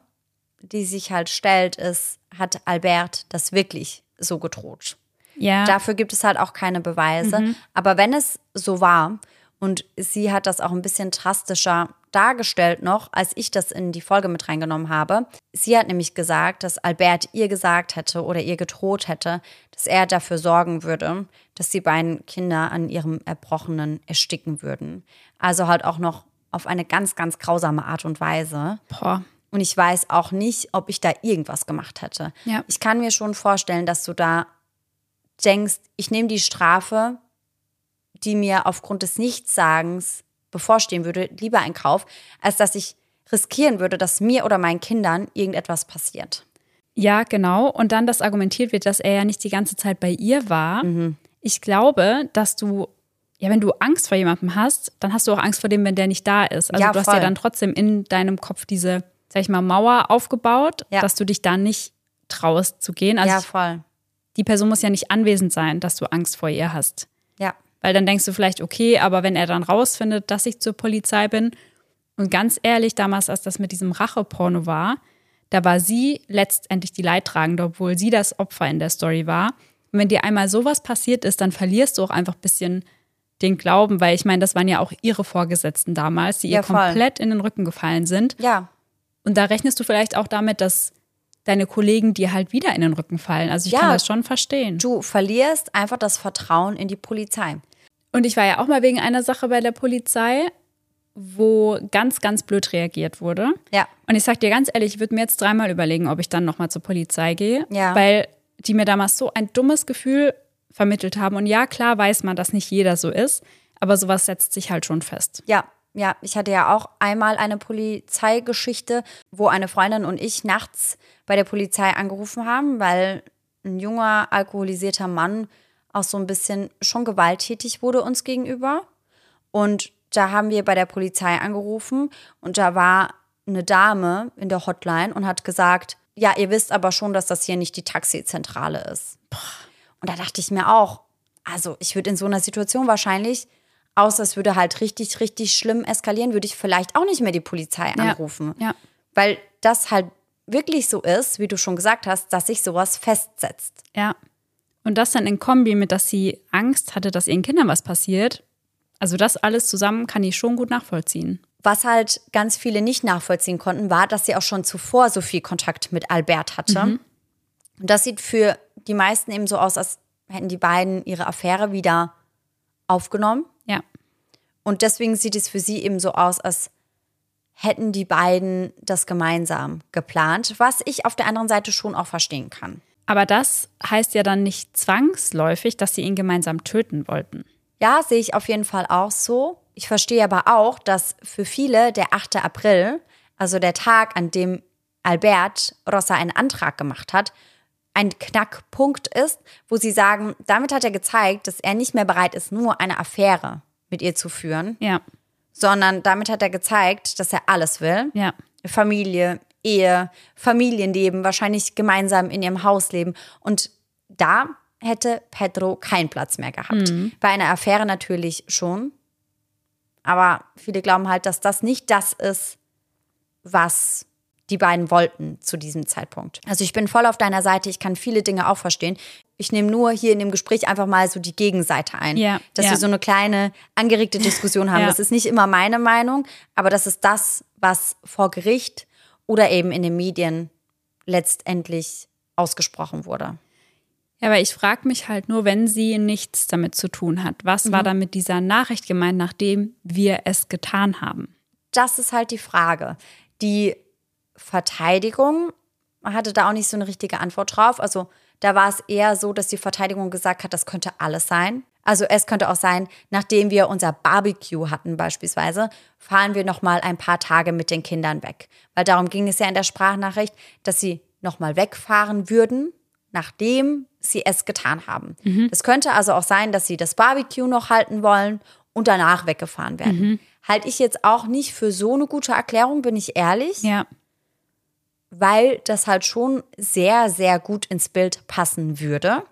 die sich halt stellt, ist, hat Albert das wirklich so gedroht? Ja. Dafür gibt es halt auch keine Beweise. Mhm. Aber wenn es so war und sie hat das auch ein bisschen drastischer dargestellt noch, als ich das in die Folge mit reingenommen habe. Sie hat nämlich gesagt, dass Albert ihr gesagt hätte oder ihr gedroht hätte, dass er dafür sorgen würde, dass die beiden Kinder an ihrem Erbrochenen ersticken würden. Also halt auch noch auf eine ganz, ganz grausame Art und Weise. Boah. Und ich weiß auch nicht, ob ich da irgendwas gemacht hätte. Ja. Ich kann mir schon vorstellen, dass du da denkst, ich nehme die Strafe, die mir aufgrund des Nichtsagens bevorstehen würde, lieber ein Kauf, als dass ich riskieren würde, dass mir oder meinen Kindern irgendetwas passiert. Ja, genau. Und dann, dass argumentiert wird, dass er ja nicht die ganze Zeit bei ihr war. Mhm. Ich glaube, dass du, ja, wenn du Angst vor jemandem hast, dann hast du auch Angst vor dem, wenn der nicht da ist. Also ja, du hast ja dann trotzdem in deinem Kopf diese, sag ich mal, Mauer aufgebaut, ja. dass du dich da nicht traust zu gehen. Also ja, voll. die Person muss ja nicht anwesend sein, dass du Angst vor ihr hast. Ja. Weil dann denkst du vielleicht, okay, aber wenn er dann rausfindet, dass ich zur Polizei bin, und ganz ehrlich, damals, als das mit diesem Racheporno war, da war sie letztendlich die Leidtragende, obwohl sie das Opfer in der Story war. Und wenn dir einmal sowas passiert ist, dann verlierst du auch einfach ein bisschen den Glauben, weil ich meine, das waren ja auch ihre Vorgesetzten damals, die ja, ihr komplett in den Rücken gefallen sind. Ja. Und da rechnest du vielleicht auch damit, dass deine Kollegen dir halt wieder in den Rücken fallen. Also ich ja, kann das schon verstehen. Du verlierst einfach das Vertrauen in die Polizei. Und ich war ja auch mal wegen einer Sache bei der Polizei, wo ganz, ganz blöd reagiert wurde. Ja. Und ich sag dir ganz ehrlich, ich würde mir jetzt dreimal überlegen, ob ich dann nochmal zur Polizei gehe. Ja. Weil die mir damals so ein dummes Gefühl vermittelt haben. Und ja, klar weiß man, dass nicht jeder so ist, aber sowas setzt sich halt schon fest. Ja, ja, ich hatte ja auch einmal eine Polizeigeschichte, wo eine Freundin und ich nachts bei der Polizei angerufen haben, weil ein junger, alkoholisierter Mann auch so ein bisschen schon gewalttätig wurde uns gegenüber. Und da haben wir bei der Polizei angerufen und da war eine Dame in der Hotline und hat gesagt, ja, ihr wisst aber schon, dass das hier nicht die Taxizentrale ist. Und da dachte ich mir auch, also ich würde in so einer Situation wahrscheinlich, außer es würde halt richtig, richtig schlimm eskalieren, würde ich vielleicht auch nicht mehr die Polizei anrufen. Ja. Weil das halt wirklich so ist, wie du schon gesagt hast, dass sich sowas festsetzt. Ja. Und das dann in Kombi mit, dass sie Angst hatte, dass ihren Kindern was passiert. Also das alles zusammen kann ich schon gut nachvollziehen. Was halt ganz viele nicht nachvollziehen konnten, war, dass sie auch schon zuvor so viel Kontakt mit Albert hatte. Und das sieht für die meisten eben so aus, als hätten die beiden ihre Affäre wieder aufgenommen. Ja. Und deswegen sieht es für sie eben so aus, als hätten die beiden das gemeinsam geplant, was ich auf der anderen Seite schon auch verstehen kann. Aber das heißt ja dann nicht zwangsläufig, dass sie ihn gemeinsam töten wollten. Ja, sehe ich auf jeden Fall auch so. Ich verstehe aber auch, dass für viele der 8. April, also der Tag, an dem Albert Rossa einen Antrag gemacht hat, ein Knackpunkt ist, wo sie sagen, damit hat er gezeigt, dass er nicht mehr bereit ist, nur eine Affäre mit ihr zu führen, Ja. sondern damit hat er gezeigt, dass er alles will. Ja. Familie, Ehe, Familienleben, wahrscheinlich gemeinsam in ihrem Haus leben. Und da hätte Pedro keinen Platz mehr gehabt. Bei einer Affäre natürlich schon. Aber viele glauben halt, dass das nicht das ist, was die beiden wollten zu diesem Zeitpunkt. Also ich bin voll auf deiner Seite, ich kann viele Dinge auch verstehen. Ich nehme nur hier in dem Gespräch einfach mal so die Gegenseite ein, Ja, dass ja. wir so eine kleine angeregte Diskussion haben. Ja. Das ist nicht immer meine Meinung, aber das ist das, was vor Gericht oder eben in den Medien letztendlich ausgesprochen wurde. Ja, aber ich frage mich halt nur, wenn sie nichts damit zu tun hat. Was war dann mit dieser Nachricht gemeint, nachdem wir es getan haben? Das ist halt die Frage. Die Verteidigung hatte da auch nicht so eine richtige Antwort drauf. Also da war es eher so, dass die Verteidigung gesagt hat, das könnte alles sein. Also es könnte auch sein, nachdem wir unser Barbecue hatten beispielsweise, fahren wir noch mal ein paar Tage mit den Kindern weg, weil darum ging es ja in der Sprachnachricht, dass sie noch mal wegfahren würden, nachdem sie es getan haben. Es könnte also auch sein, dass sie das Barbecue noch halten wollen und danach weggefahren werden. Halte ich jetzt auch nicht für so eine gute Erklärung, bin ich ehrlich Ja. Weil das halt schon sehr, sehr gut ins Bild passen würde.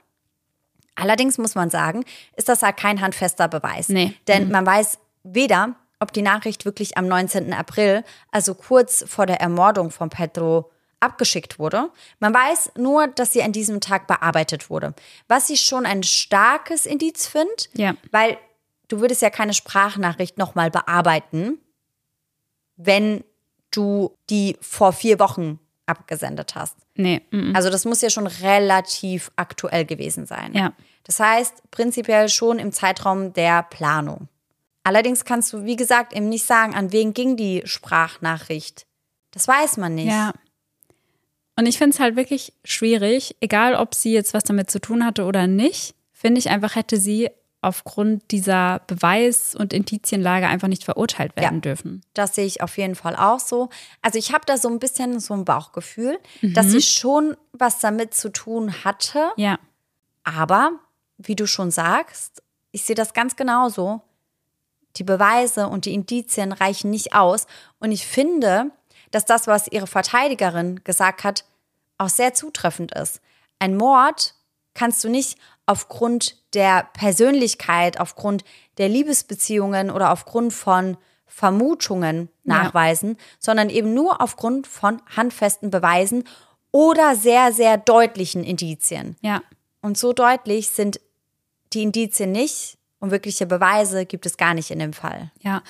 Allerdings muss man sagen, ist das halt kein handfester Beweis. Nee. Denn man weiß weder, ob die Nachricht wirklich am 19. April, also kurz vor der Ermordung von Pedro, abgeschickt wurde. Man weiß nur, dass sie an diesem Tag bearbeitet wurde. Was ich schon ein starkes Indiz finde, Ja. weil du würdest ja keine Sprachnachricht nochmal bearbeiten, wenn du die vor vier Wochen abgesendet hast. Nee. mm, mm. Also das muss ja schon relativ aktuell gewesen sein. Ja. Das heißt, prinzipiell schon im Zeitraum der Planung. Allerdings kannst du, wie gesagt, eben nicht sagen, an wen ging die Sprachnachricht. Das weiß man nicht. Ja. Und ich finde es halt wirklich schwierig, egal ob sie jetzt was damit zu tun hatte oder nicht, finde ich einfach, hätte sie aufgrund dieser Beweis- und Indizienlage einfach nicht verurteilt werden Ja. dürfen. Das sehe ich auf jeden Fall auch so. Also ich habe da so ein bisschen so ein Bauchgefühl, dass sie schon was damit zu tun hatte. Ja. Aber, wie du schon sagst, ich sehe das ganz genauso. Die Beweise und die Indizien reichen nicht aus. Und ich finde, dass das, was ihre Verteidigerin gesagt hat, auch sehr zutreffend ist. Ein Mord kannst du nicht aufgrund der Persönlichkeit, aufgrund der Liebesbeziehungen oder aufgrund von Vermutungen Ja. nachweisen, sondern eben nur aufgrund von handfesten Beweisen oder sehr, sehr deutlichen Indizien. Ja. Und so deutlich sind die Indizien nicht und wirkliche Beweise gibt es gar nicht in dem Fall. Ja.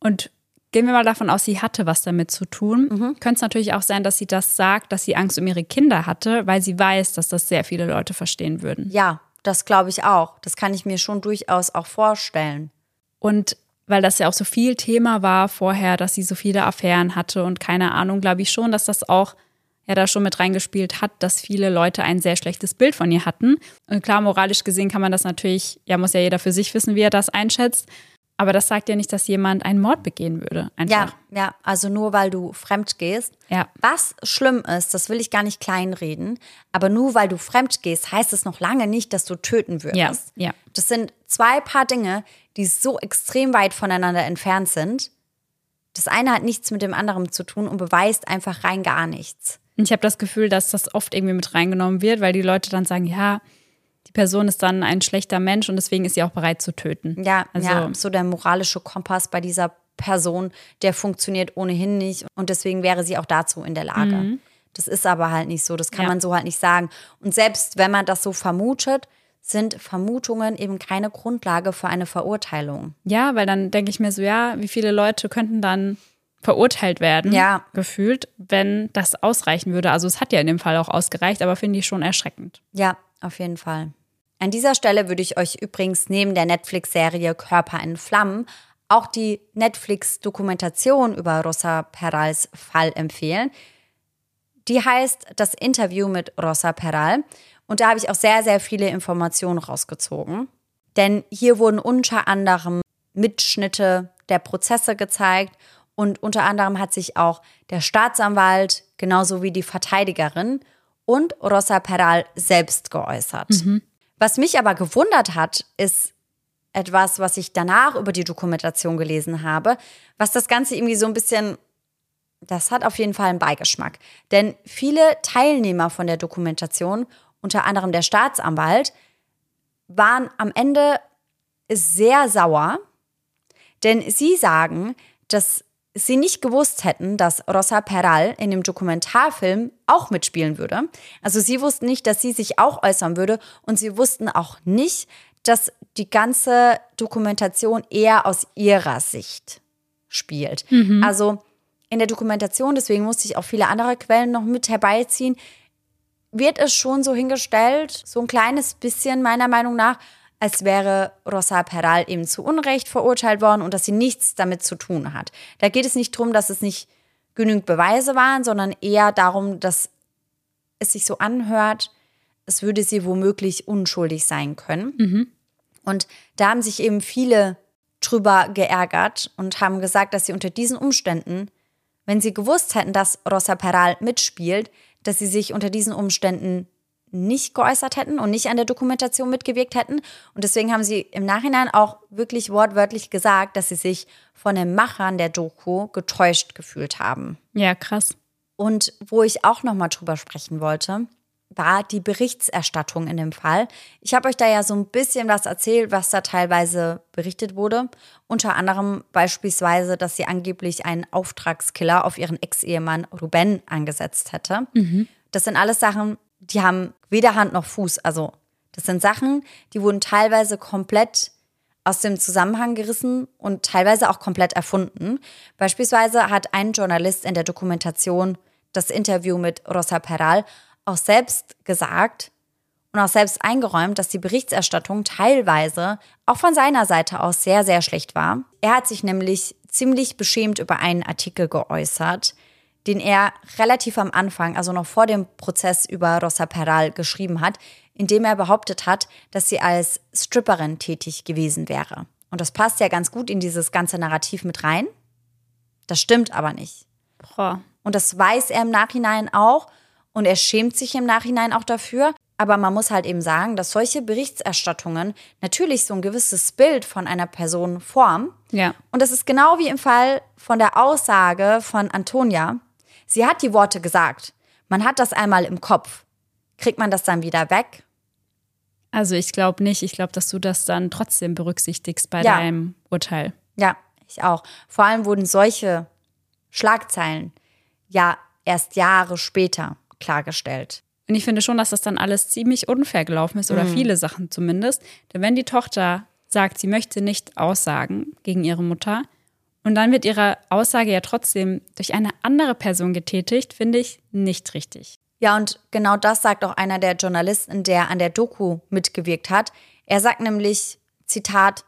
Und gehen wir mal davon aus, sie hatte was damit zu tun. Mhm. Könnte es natürlich auch sein, dass sie das sagt, dass sie Angst um ihre Kinder hatte, weil sie weiß, dass das sehr viele Leute verstehen würden. Ja, das glaube ich auch. Das kann ich mir schon durchaus auch vorstellen. Und weil das ja auch so viel Thema war vorher, dass sie so viele Affären hatte und keine Ahnung, glaube ich schon, dass das auch ja da schon mit reingespielt hat, dass viele Leute ein sehr schlechtes Bild von ihr hatten. Und klar, moralisch gesehen kann man das natürlich, ja, muss ja jeder für sich wissen, wie er das einschätzt. Aber das sagt ja nicht, dass jemand einen Mord begehen würde. Einfach. Ja, ja, also nur weil du fremd gehst. Ja. Was schlimm ist, das will ich gar nicht kleinreden, aber nur weil du fremd gehst, heißt es noch lange nicht, dass du töten würdest. Ja, ja. Das sind zwei Paar Dinge, die so extrem weit voneinander entfernt sind. Das eine hat nichts mit dem anderen zu tun und beweist einfach rein gar nichts. Ich habe das Gefühl, dass das oft irgendwie mit reingenommen wird, weil die Leute dann sagen, ja, die Person ist dann ein schlechter Mensch und deswegen ist sie auch bereit zu töten. Ja, also ja, so der moralische Kompass bei dieser Person, der funktioniert ohnehin nicht und deswegen wäre sie auch dazu in der Lage. Das ist aber halt nicht so, das kann Ja. man so halt nicht sagen. Und selbst wenn man das so vermutet, sind Vermutungen eben keine Grundlage für eine Verurteilung. ja, weil dann denke ich mir so, ja, wie viele Leute könnten dann verurteilt werden, Ja. gefühlt, wenn das ausreichen würde. Also es hat ja in dem Fall auch ausgereicht, aber finde ich schon erschreckend. Ja, auf jeden Fall. An dieser Stelle würde ich euch übrigens neben der Netflix-Serie Körper in Flammen auch die Netflix-Dokumentation über Rosa Perals Fall empfehlen. Die heißt Das Interview mit Rosa Peral. Und da habe ich auch sehr, sehr viele Informationen rausgezogen. Denn hier wurden unter anderem Mitschnitte der Prozesse gezeigt und unter anderem hat sich auch der Staatsanwalt genauso wie die Verteidigerin und Rosa Peral selbst geäußert. Was mich aber gewundert hat, ist etwas, was ich danach über die Dokumentation gelesen habe, was das Ganze irgendwie so ein bisschen, das hat auf jeden Fall einen Beigeschmack. Denn viele Teilnehmer von der Dokumentation, unter anderem der Staatsanwalt, waren am Ende sehr sauer, denn sie sagen, dass sie nicht gewusst hätten, dass Rosa Peral in dem Dokumentarfilm auch mitspielen würde. Also sie wussten nicht, dass sie sich auch äußern würde und sie wussten auch nicht, dass die ganze Dokumentation eher aus ihrer Sicht spielt. Also in der Dokumentation, deswegen musste ich auch viele andere Quellen noch mit herbeiziehen, wird es schon so hingestellt, so ein kleines bisschen meiner Meinung nach, als wäre Rosa Peral eben zu Unrecht verurteilt worden und dass sie nichts damit zu tun hat. Da geht es nicht darum, dass es nicht genügend Beweise waren, sondern eher darum, dass es sich so anhört, es würde sie womöglich unschuldig sein können. Und da haben sich eben viele drüber geärgert und haben gesagt, dass sie unter diesen Umständen, wenn sie gewusst hätten, dass Rosa Peral mitspielt, dass sie sich unter diesen Umständen nicht geäußert hätten und nicht an der Dokumentation mitgewirkt hätten. Und deswegen haben sie im Nachhinein auch wirklich wortwörtlich gesagt, dass sie sich von den Machern der Doku getäuscht gefühlt haben. Ja, krass. Und wo ich auch noch mal drüber sprechen wollte, war die Berichterstattung in dem Fall. Ich habe euch da ja so ein bisschen was erzählt, was da teilweise berichtet wurde. Unter anderem beispielsweise, dass sie angeblich einen Auftragskiller auf ihren Ex-Ehemann Ruben angesetzt hätte. Das sind alles Sachen, die haben weder Hand noch Fuß. Also das sind Sachen, die wurden teilweise komplett aus dem Zusammenhang gerissen und teilweise auch komplett erfunden. Beispielsweise hat ein Journalist in der Dokumentation das Interview mit Rosa Peral auch selbst gesagt und auch selbst eingeräumt, dass die Berichterstattung teilweise auch von seiner Seite aus sehr, sehr schlecht war. Er hat sich nämlich ziemlich beschämt über einen Artikel geäußert, den er relativ am Anfang, also noch vor dem Prozess über Rosa Peral geschrieben hat, in dem er behauptet hat, dass sie als Stripperin tätig gewesen wäre. Und das passt ja ganz gut in dieses ganze Narrativ mit rein. Das stimmt aber nicht. Boah. Und das weiß er im Nachhinein auch und er schämt sich im Nachhinein auch dafür. Aber man muss halt eben sagen, dass solche Berichterstattungen natürlich so ein gewisses Bild von einer Person formen. Ja. Und das ist genau wie im Fall von der Aussage von Antonia. Sie hat die Worte gesagt. Man hat das einmal im Kopf. Kriegt man das dann wieder weg? Also ich glaube nicht. Ich glaube, dass du das dann trotzdem berücksichtigst bei Ja. deinem Urteil. Ja, ich auch. Vor allem wurden solche Schlagzeilen ja erst Jahre später klargestellt. Und ich finde schon, dass das dann alles ziemlich unfair gelaufen ist, oder viele Sachen zumindest. Denn wenn die Tochter sagt, sie möchte nicht aussagen gegen ihre Mutter und dann wird ihre Aussage ja trotzdem durch eine andere Person getätigt, finde ich nicht richtig. Ja, und genau das sagt auch einer der Journalisten, der an der Doku mitgewirkt hat. Er sagt nämlich, Zitat,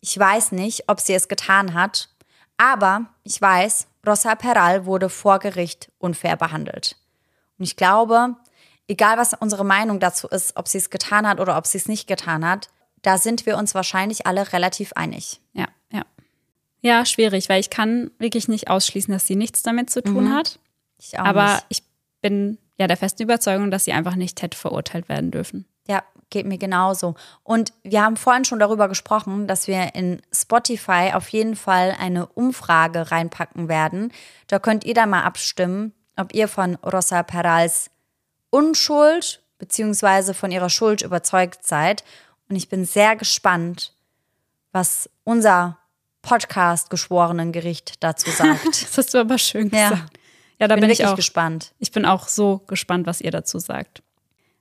ich weiß nicht, ob sie es getan hat, aber ich weiß, Rosa Peral wurde vor Gericht unfair behandelt. Und ich glaube, egal was unsere Meinung dazu ist, ob sie es getan hat oder ob sie es nicht getan hat, da sind wir uns wahrscheinlich alle relativ einig. Ja, ja. Schwierig, weil ich kann wirklich nicht ausschließen, dass sie nichts damit zu tun hat. Ich auch Aber nicht. ich bin ja der festen Überzeugung, dass sie einfach nicht hätte verurteilt werden dürfen. Ja, geht mir genauso. Und wir haben vorhin schon darüber gesprochen, dass wir in Spotify auf jeden Fall eine Umfrage reinpacken werden. Da könnt ihr dann mal abstimmen, ob ihr von Rosa Perals Unschuld beziehungsweise von ihrer Schuld überzeugt seid. Und ich bin sehr gespannt, was unser Podcast-Geschworenengericht dazu sagt. (laughs) Das hast du aber schön Ja. gesagt. Ja, da bin bin, ich wirklich auch. gespannt. Ich bin auch so gespannt, was ihr dazu sagt.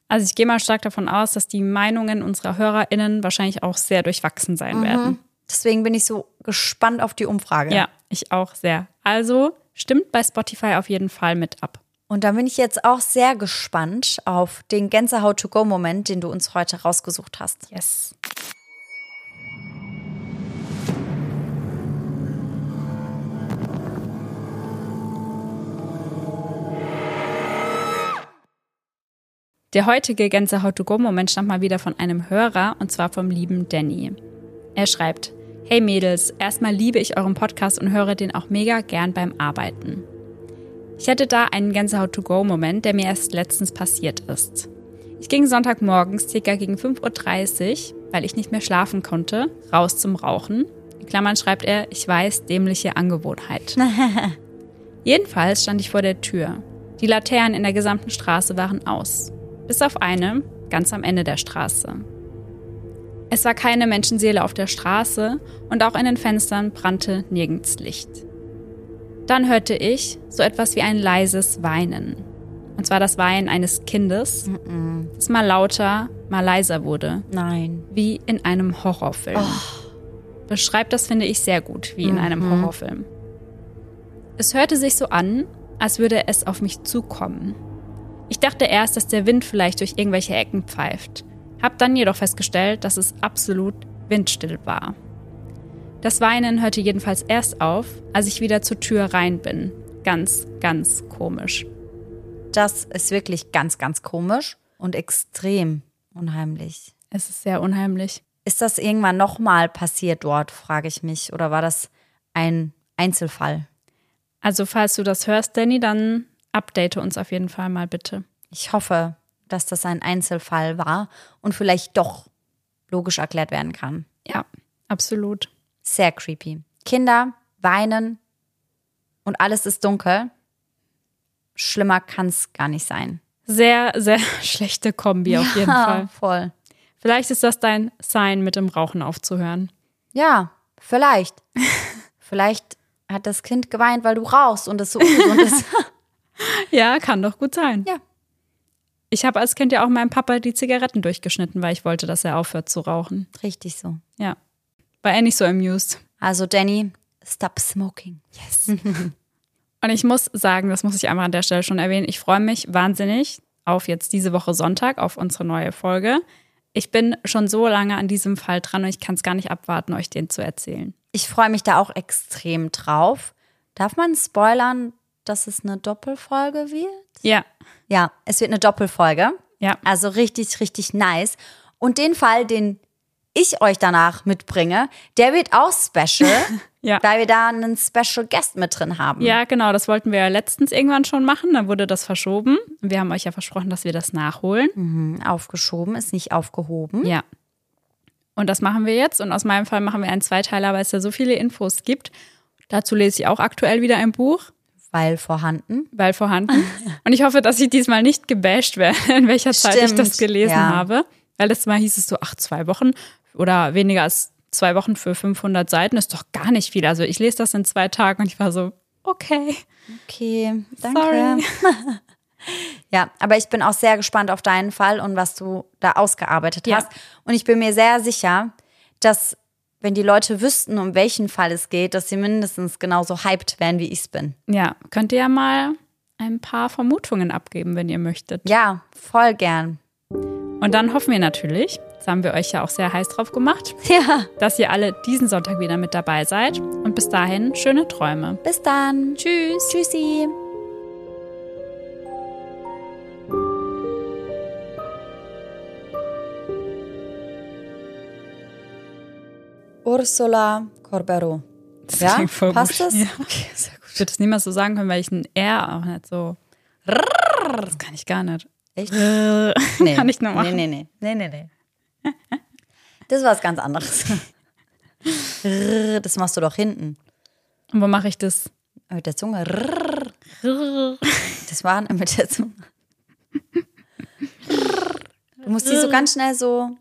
Also ich gehe mal stark davon aus, dass die Meinungen unserer HörerInnen wahrscheinlich auch sehr durchwachsen sein werden. Deswegen bin ich so gespannt auf die Umfrage. Ja, ich auch sehr. Also stimmt bei Spotify auf jeden Fall mit ab. Und dann bin ich jetzt auch sehr gespannt auf den Gänsehaut-to-go-Moment, den du uns heute rausgesucht hast. Yes. Der heutige Gänsehaut-to-go-Moment stammt mal wieder von einem Hörer und zwar vom lieben Danny. Er schreibt: Hey Mädels, erstmal liebe ich euren Podcast und höre den auch mega gern beim Arbeiten. Ich hatte da einen Gänsehaut-to-go-Moment, der mir erst letztens passiert ist. Ich ging Sonntagmorgens circa gegen 5.30 Uhr, weil ich nicht mehr schlafen konnte, raus zum Rauchen. In Klammern schreibt er, ich weiß, dämliche Angewohnheit. (laughs) Jedenfalls stand ich vor der Tür. Die Laternen in der gesamten Straße waren aus. Bis auf eine, ganz am Ende der Straße. Es war keine Menschenseele auf der Straße und auch in den Fenstern brannte nirgends Licht. Dann hörte ich so etwas wie ein leises Weinen. Und zwar das Weinen eines Kindes, das mal lauter, mal leiser wurde, Nein. wie in einem Horrorfilm. Beschreibt das, finde ich, sehr gut, wie in einem Horrorfilm. Es hörte sich so an, als würde es auf mich zukommen. Ich dachte erst, dass der Wind vielleicht durch irgendwelche Ecken pfeift, hab dann jedoch festgestellt, dass es absolut windstill war. Das Weinen hörte jedenfalls erst auf, als ich wieder zur Tür rein bin. Ganz, ganz komisch. Das ist wirklich ganz, ganz komisch und extrem unheimlich. Es ist sehr unheimlich. Ist das irgendwann nochmal passiert dort, frage ich mich. Oder war das ein Einzelfall? Also falls du das hörst, Danny, dann update uns auf jeden Fall mal bitte. Ich hoffe, dass das ein Einzelfall war und vielleicht doch logisch erklärt werden kann. Ja, absolut. Sehr creepy. Kinder weinen und alles ist dunkel. Schlimmer kann es gar nicht sein. Sehr, sehr (laughs) schlechte Kombi auf jeden Fall. voll. Vielleicht ist das dein Sign, mit dem Rauchen aufzuhören. Ja, vielleicht. (laughs) vielleicht hat das Kind geweint, weil du rauchst und es so ungesund ist. (laughs) (laughs) Ja, kann doch gut sein. Ja. Ich habe als Kind ja auch meinem Papa die Zigaretten durchgeschnitten, weil ich wollte, dass er aufhört zu rauchen. Richtig so. Ja. War er nicht so amused. Also, Danny, stop smoking. Yes. (laughs) Und ich muss sagen, das muss ich einmal an der Stelle schon erwähnen, ich freue mich wahnsinnig auf jetzt diese Woche Sonntag, auf unsere neue Folge. Ich bin schon so lange an diesem Fall dran und ich kann es gar nicht abwarten, euch den zu erzählen. Ich freue mich da auch extrem drauf. Darf man spoilern, dass es eine Doppelfolge wird? Ja, Ja, es wird eine Doppelfolge. ja. Also richtig, richtig nice. Und den Fall, den ich euch danach mitbringe, der wird auch special, (laughs) Ja. weil wir da einen Special Guest mit drin haben. Ja, genau, das wollten wir ja letztens irgendwann schon machen, dann wurde das verschoben. Wir haben euch ja versprochen, dass wir das nachholen. Aufgeschoben, ist nicht aufgehoben. Ja. Und das machen wir jetzt. Und aus meinem Fall machen wir einen Zweiteiler, weil es ja so viele Infos gibt. Dazu lese ich auch aktuell wieder ein Buch, Weil vorhanden. weil vorhanden. (laughs) Und ich hoffe, dass ich diesmal nicht gebasht werde, (laughs) in welcher Zeit ich das gelesen ja. habe. Weil letztes Mal hieß es so, ach, zwei Wochen oder weniger als zwei Wochen für 500 Seiten ist doch gar nicht viel. Also ich lese das in zwei Tagen und ich war so, okay, Okay, danke. sorry. (laughs) Ja, aber ich bin auch sehr gespannt auf deinen Fall und was du da ausgearbeitet Ja. hast. Und ich bin mir sehr sicher, dass wenn die Leute wüssten, um welchen Fall es geht, dass sie mindestens genauso hyped wären, wie ich es bin. Ja, könnt ihr ja mal ein paar Vermutungen abgeben, wenn ihr möchtet. Ja, voll gern. Und dann hoffen wir natürlich, das haben wir euch ja auch sehr heiß drauf gemacht, (laughs) Ja, dass ihr alle diesen Sonntag wieder mit dabei seid. Und bis dahin schöne Träume. bis dann. Tschüss. Tschüssi. Ursula Corbero. Das Ja? Passt gut. das? Ja. Okay, sehr gut. Ich würde es niemals so sagen können, weil ich ein R auch nicht so. Das kann ich gar nicht. Echt? Nee. Kann ich nur machen. Nee, nee, nee. nee, nee, nee. Das war was ganz anderes. Das machst du doch hinten. Und wo mache ich das? Mit der Zunge. Das war mit der Zunge. Du musst die so ganz schnell so.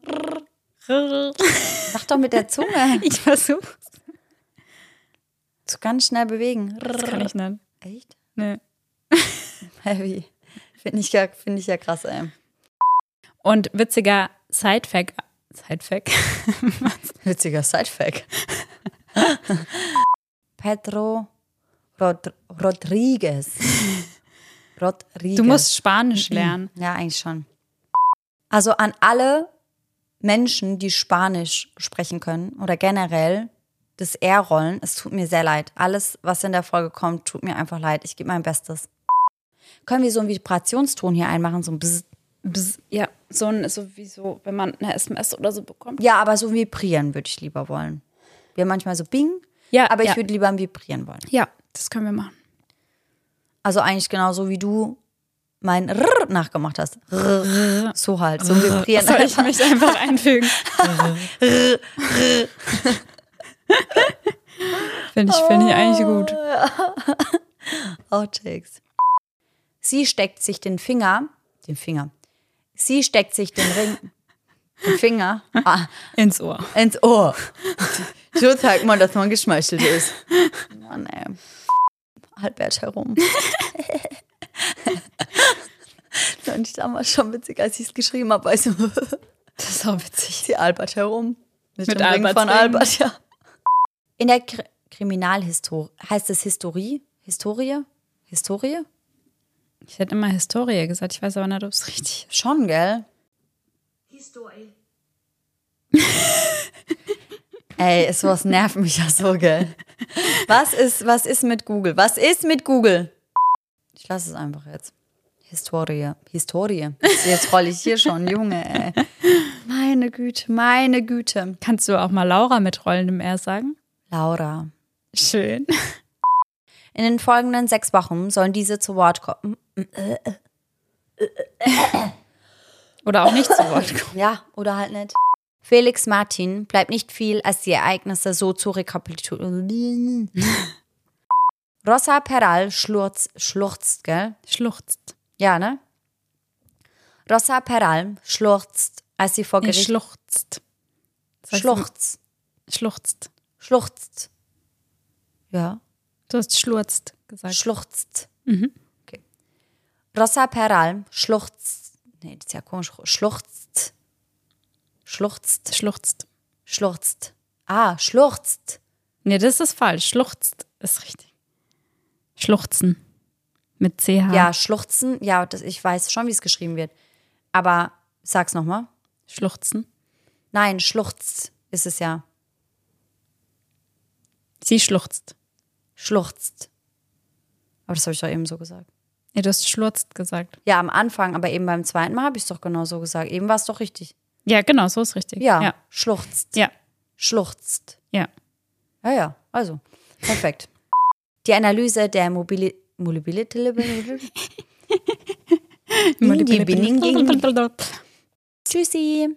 Sag doch mit der Zunge. (laughs) Ich versuche. So ganz schnell bewegen. Das kann ich nicht. Echt? Nee. (laughs) Heavy. Finde ich, ja, find ich ja krass, ey. Und witziger Side-Fact. Side-Fact. (laughs) Witziger Sidefact. Pedro Rod Rodriguez. Rodriguez. Du musst Spanisch lernen. Ja, eigentlich schon. Also an alle Menschen, die Spanisch sprechen können oder generell das R-Rollen, es tut mir sehr leid. Alles, was in der Folge kommt, tut mir einfach leid. Ich gebe mein Bestes. Können wir so einen Vibrationston hier einmachen, so ein Bzz. Bzz, Ja, so ein, so wie so, wenn man eine SMS oder so bekommt. Ja, aber so vibrieren würde ich lieber wollen. Wir haben manchmal so Bing, Ja, aber ich ja. würde lieber Vibrieren wollen. Ja, das können wir machen. Also eigentlich genauso wie du mein R nachgemacht hast. R. So halt, so vibrieren. Soll ich mich einfach einfügen? Finde ich, finde ich eigentlich gut. (laughs) Outtakes. Sie steckt sich den Finger, den Finger. Sie steckt sich den Ring, den Finger ah, Ins Ohr. ins Ohr. So zeigt man, dass man geschmeichelt ist. Mann, ey. Albert herum. (laughs) Das fand ich damals schon witzig, als ich es geschrieben habe. Also, Das ist auch witzig. die Albert herum. Mit, Mit Alberts von Ring. Albert, ja. In der Kr Kriminalhistorie, heißt es Historie? Historie? Historie? Ich hätte immer Historie gesagt, ich weiß aber nicht, ob es richtig ist. Schon, gell? Historie. (laughs) Ey, sowas nervt mich ja so, gell? Was ist, was ist mit Google? Was ist mit Google? Ich lasse es einfach jetzt. Historie. Historie. Jetzt rolle ich hier schon, Junge, ey. Meine Güte, meine Güte. Kannst du auch mal Laura mit rollendem R sagen? Laura. Schön. In den folgenden sechs Wochen sollen diese zu Wort kommen. Oder auch nicht zu Wort kommen. Ja, oder halt nicht. Felix Martin bleibt nicht viel, als die Ereignisse so zu rekapitulieren. Rosa Peral schlurz, schlurzt, gell? Schluchzt. Ja, ne? Rosa Peral schlurzt, als sie vor Nee, Gericht... schluchzt. Das heißt, Schluchzt. Schluchzt. Schluchzt. Ja, Du hast schlurzt gesagt. schluchzt. Okay. Rosa Peral schluchzt. Nee, das ist ja komisch. Schluchzt. Schluchzt. Schluchzt. Schluchzt. Ah, schluchzt. Nee, das ist falsch. Schluchzt ist richtig. Schluchzen. Mit CH. Ja, schluchzen. Ja, das, ich weiß schon, wie es geschrieben wird. Aber sag's nochmal. Schluchzen. Nein, schluchzt ist es ja. Sie schluchzt. Schluchzt. Aber das habe ich doch eben so gesagt. Nee, du hast schlurzt gesagt. Ja, am Anfang, aber eben beim zweiten Mal habe ich es doch genau so gesagt. Eben war es doch richtig. Ja, genau, so ist richtig. Ja, Ja. schluchzt. Ja. Schluchzt. ja. Ja, ja, also. Perfekt. Die Analyse der Mobili Mobility. Indi Bining Tschüssi.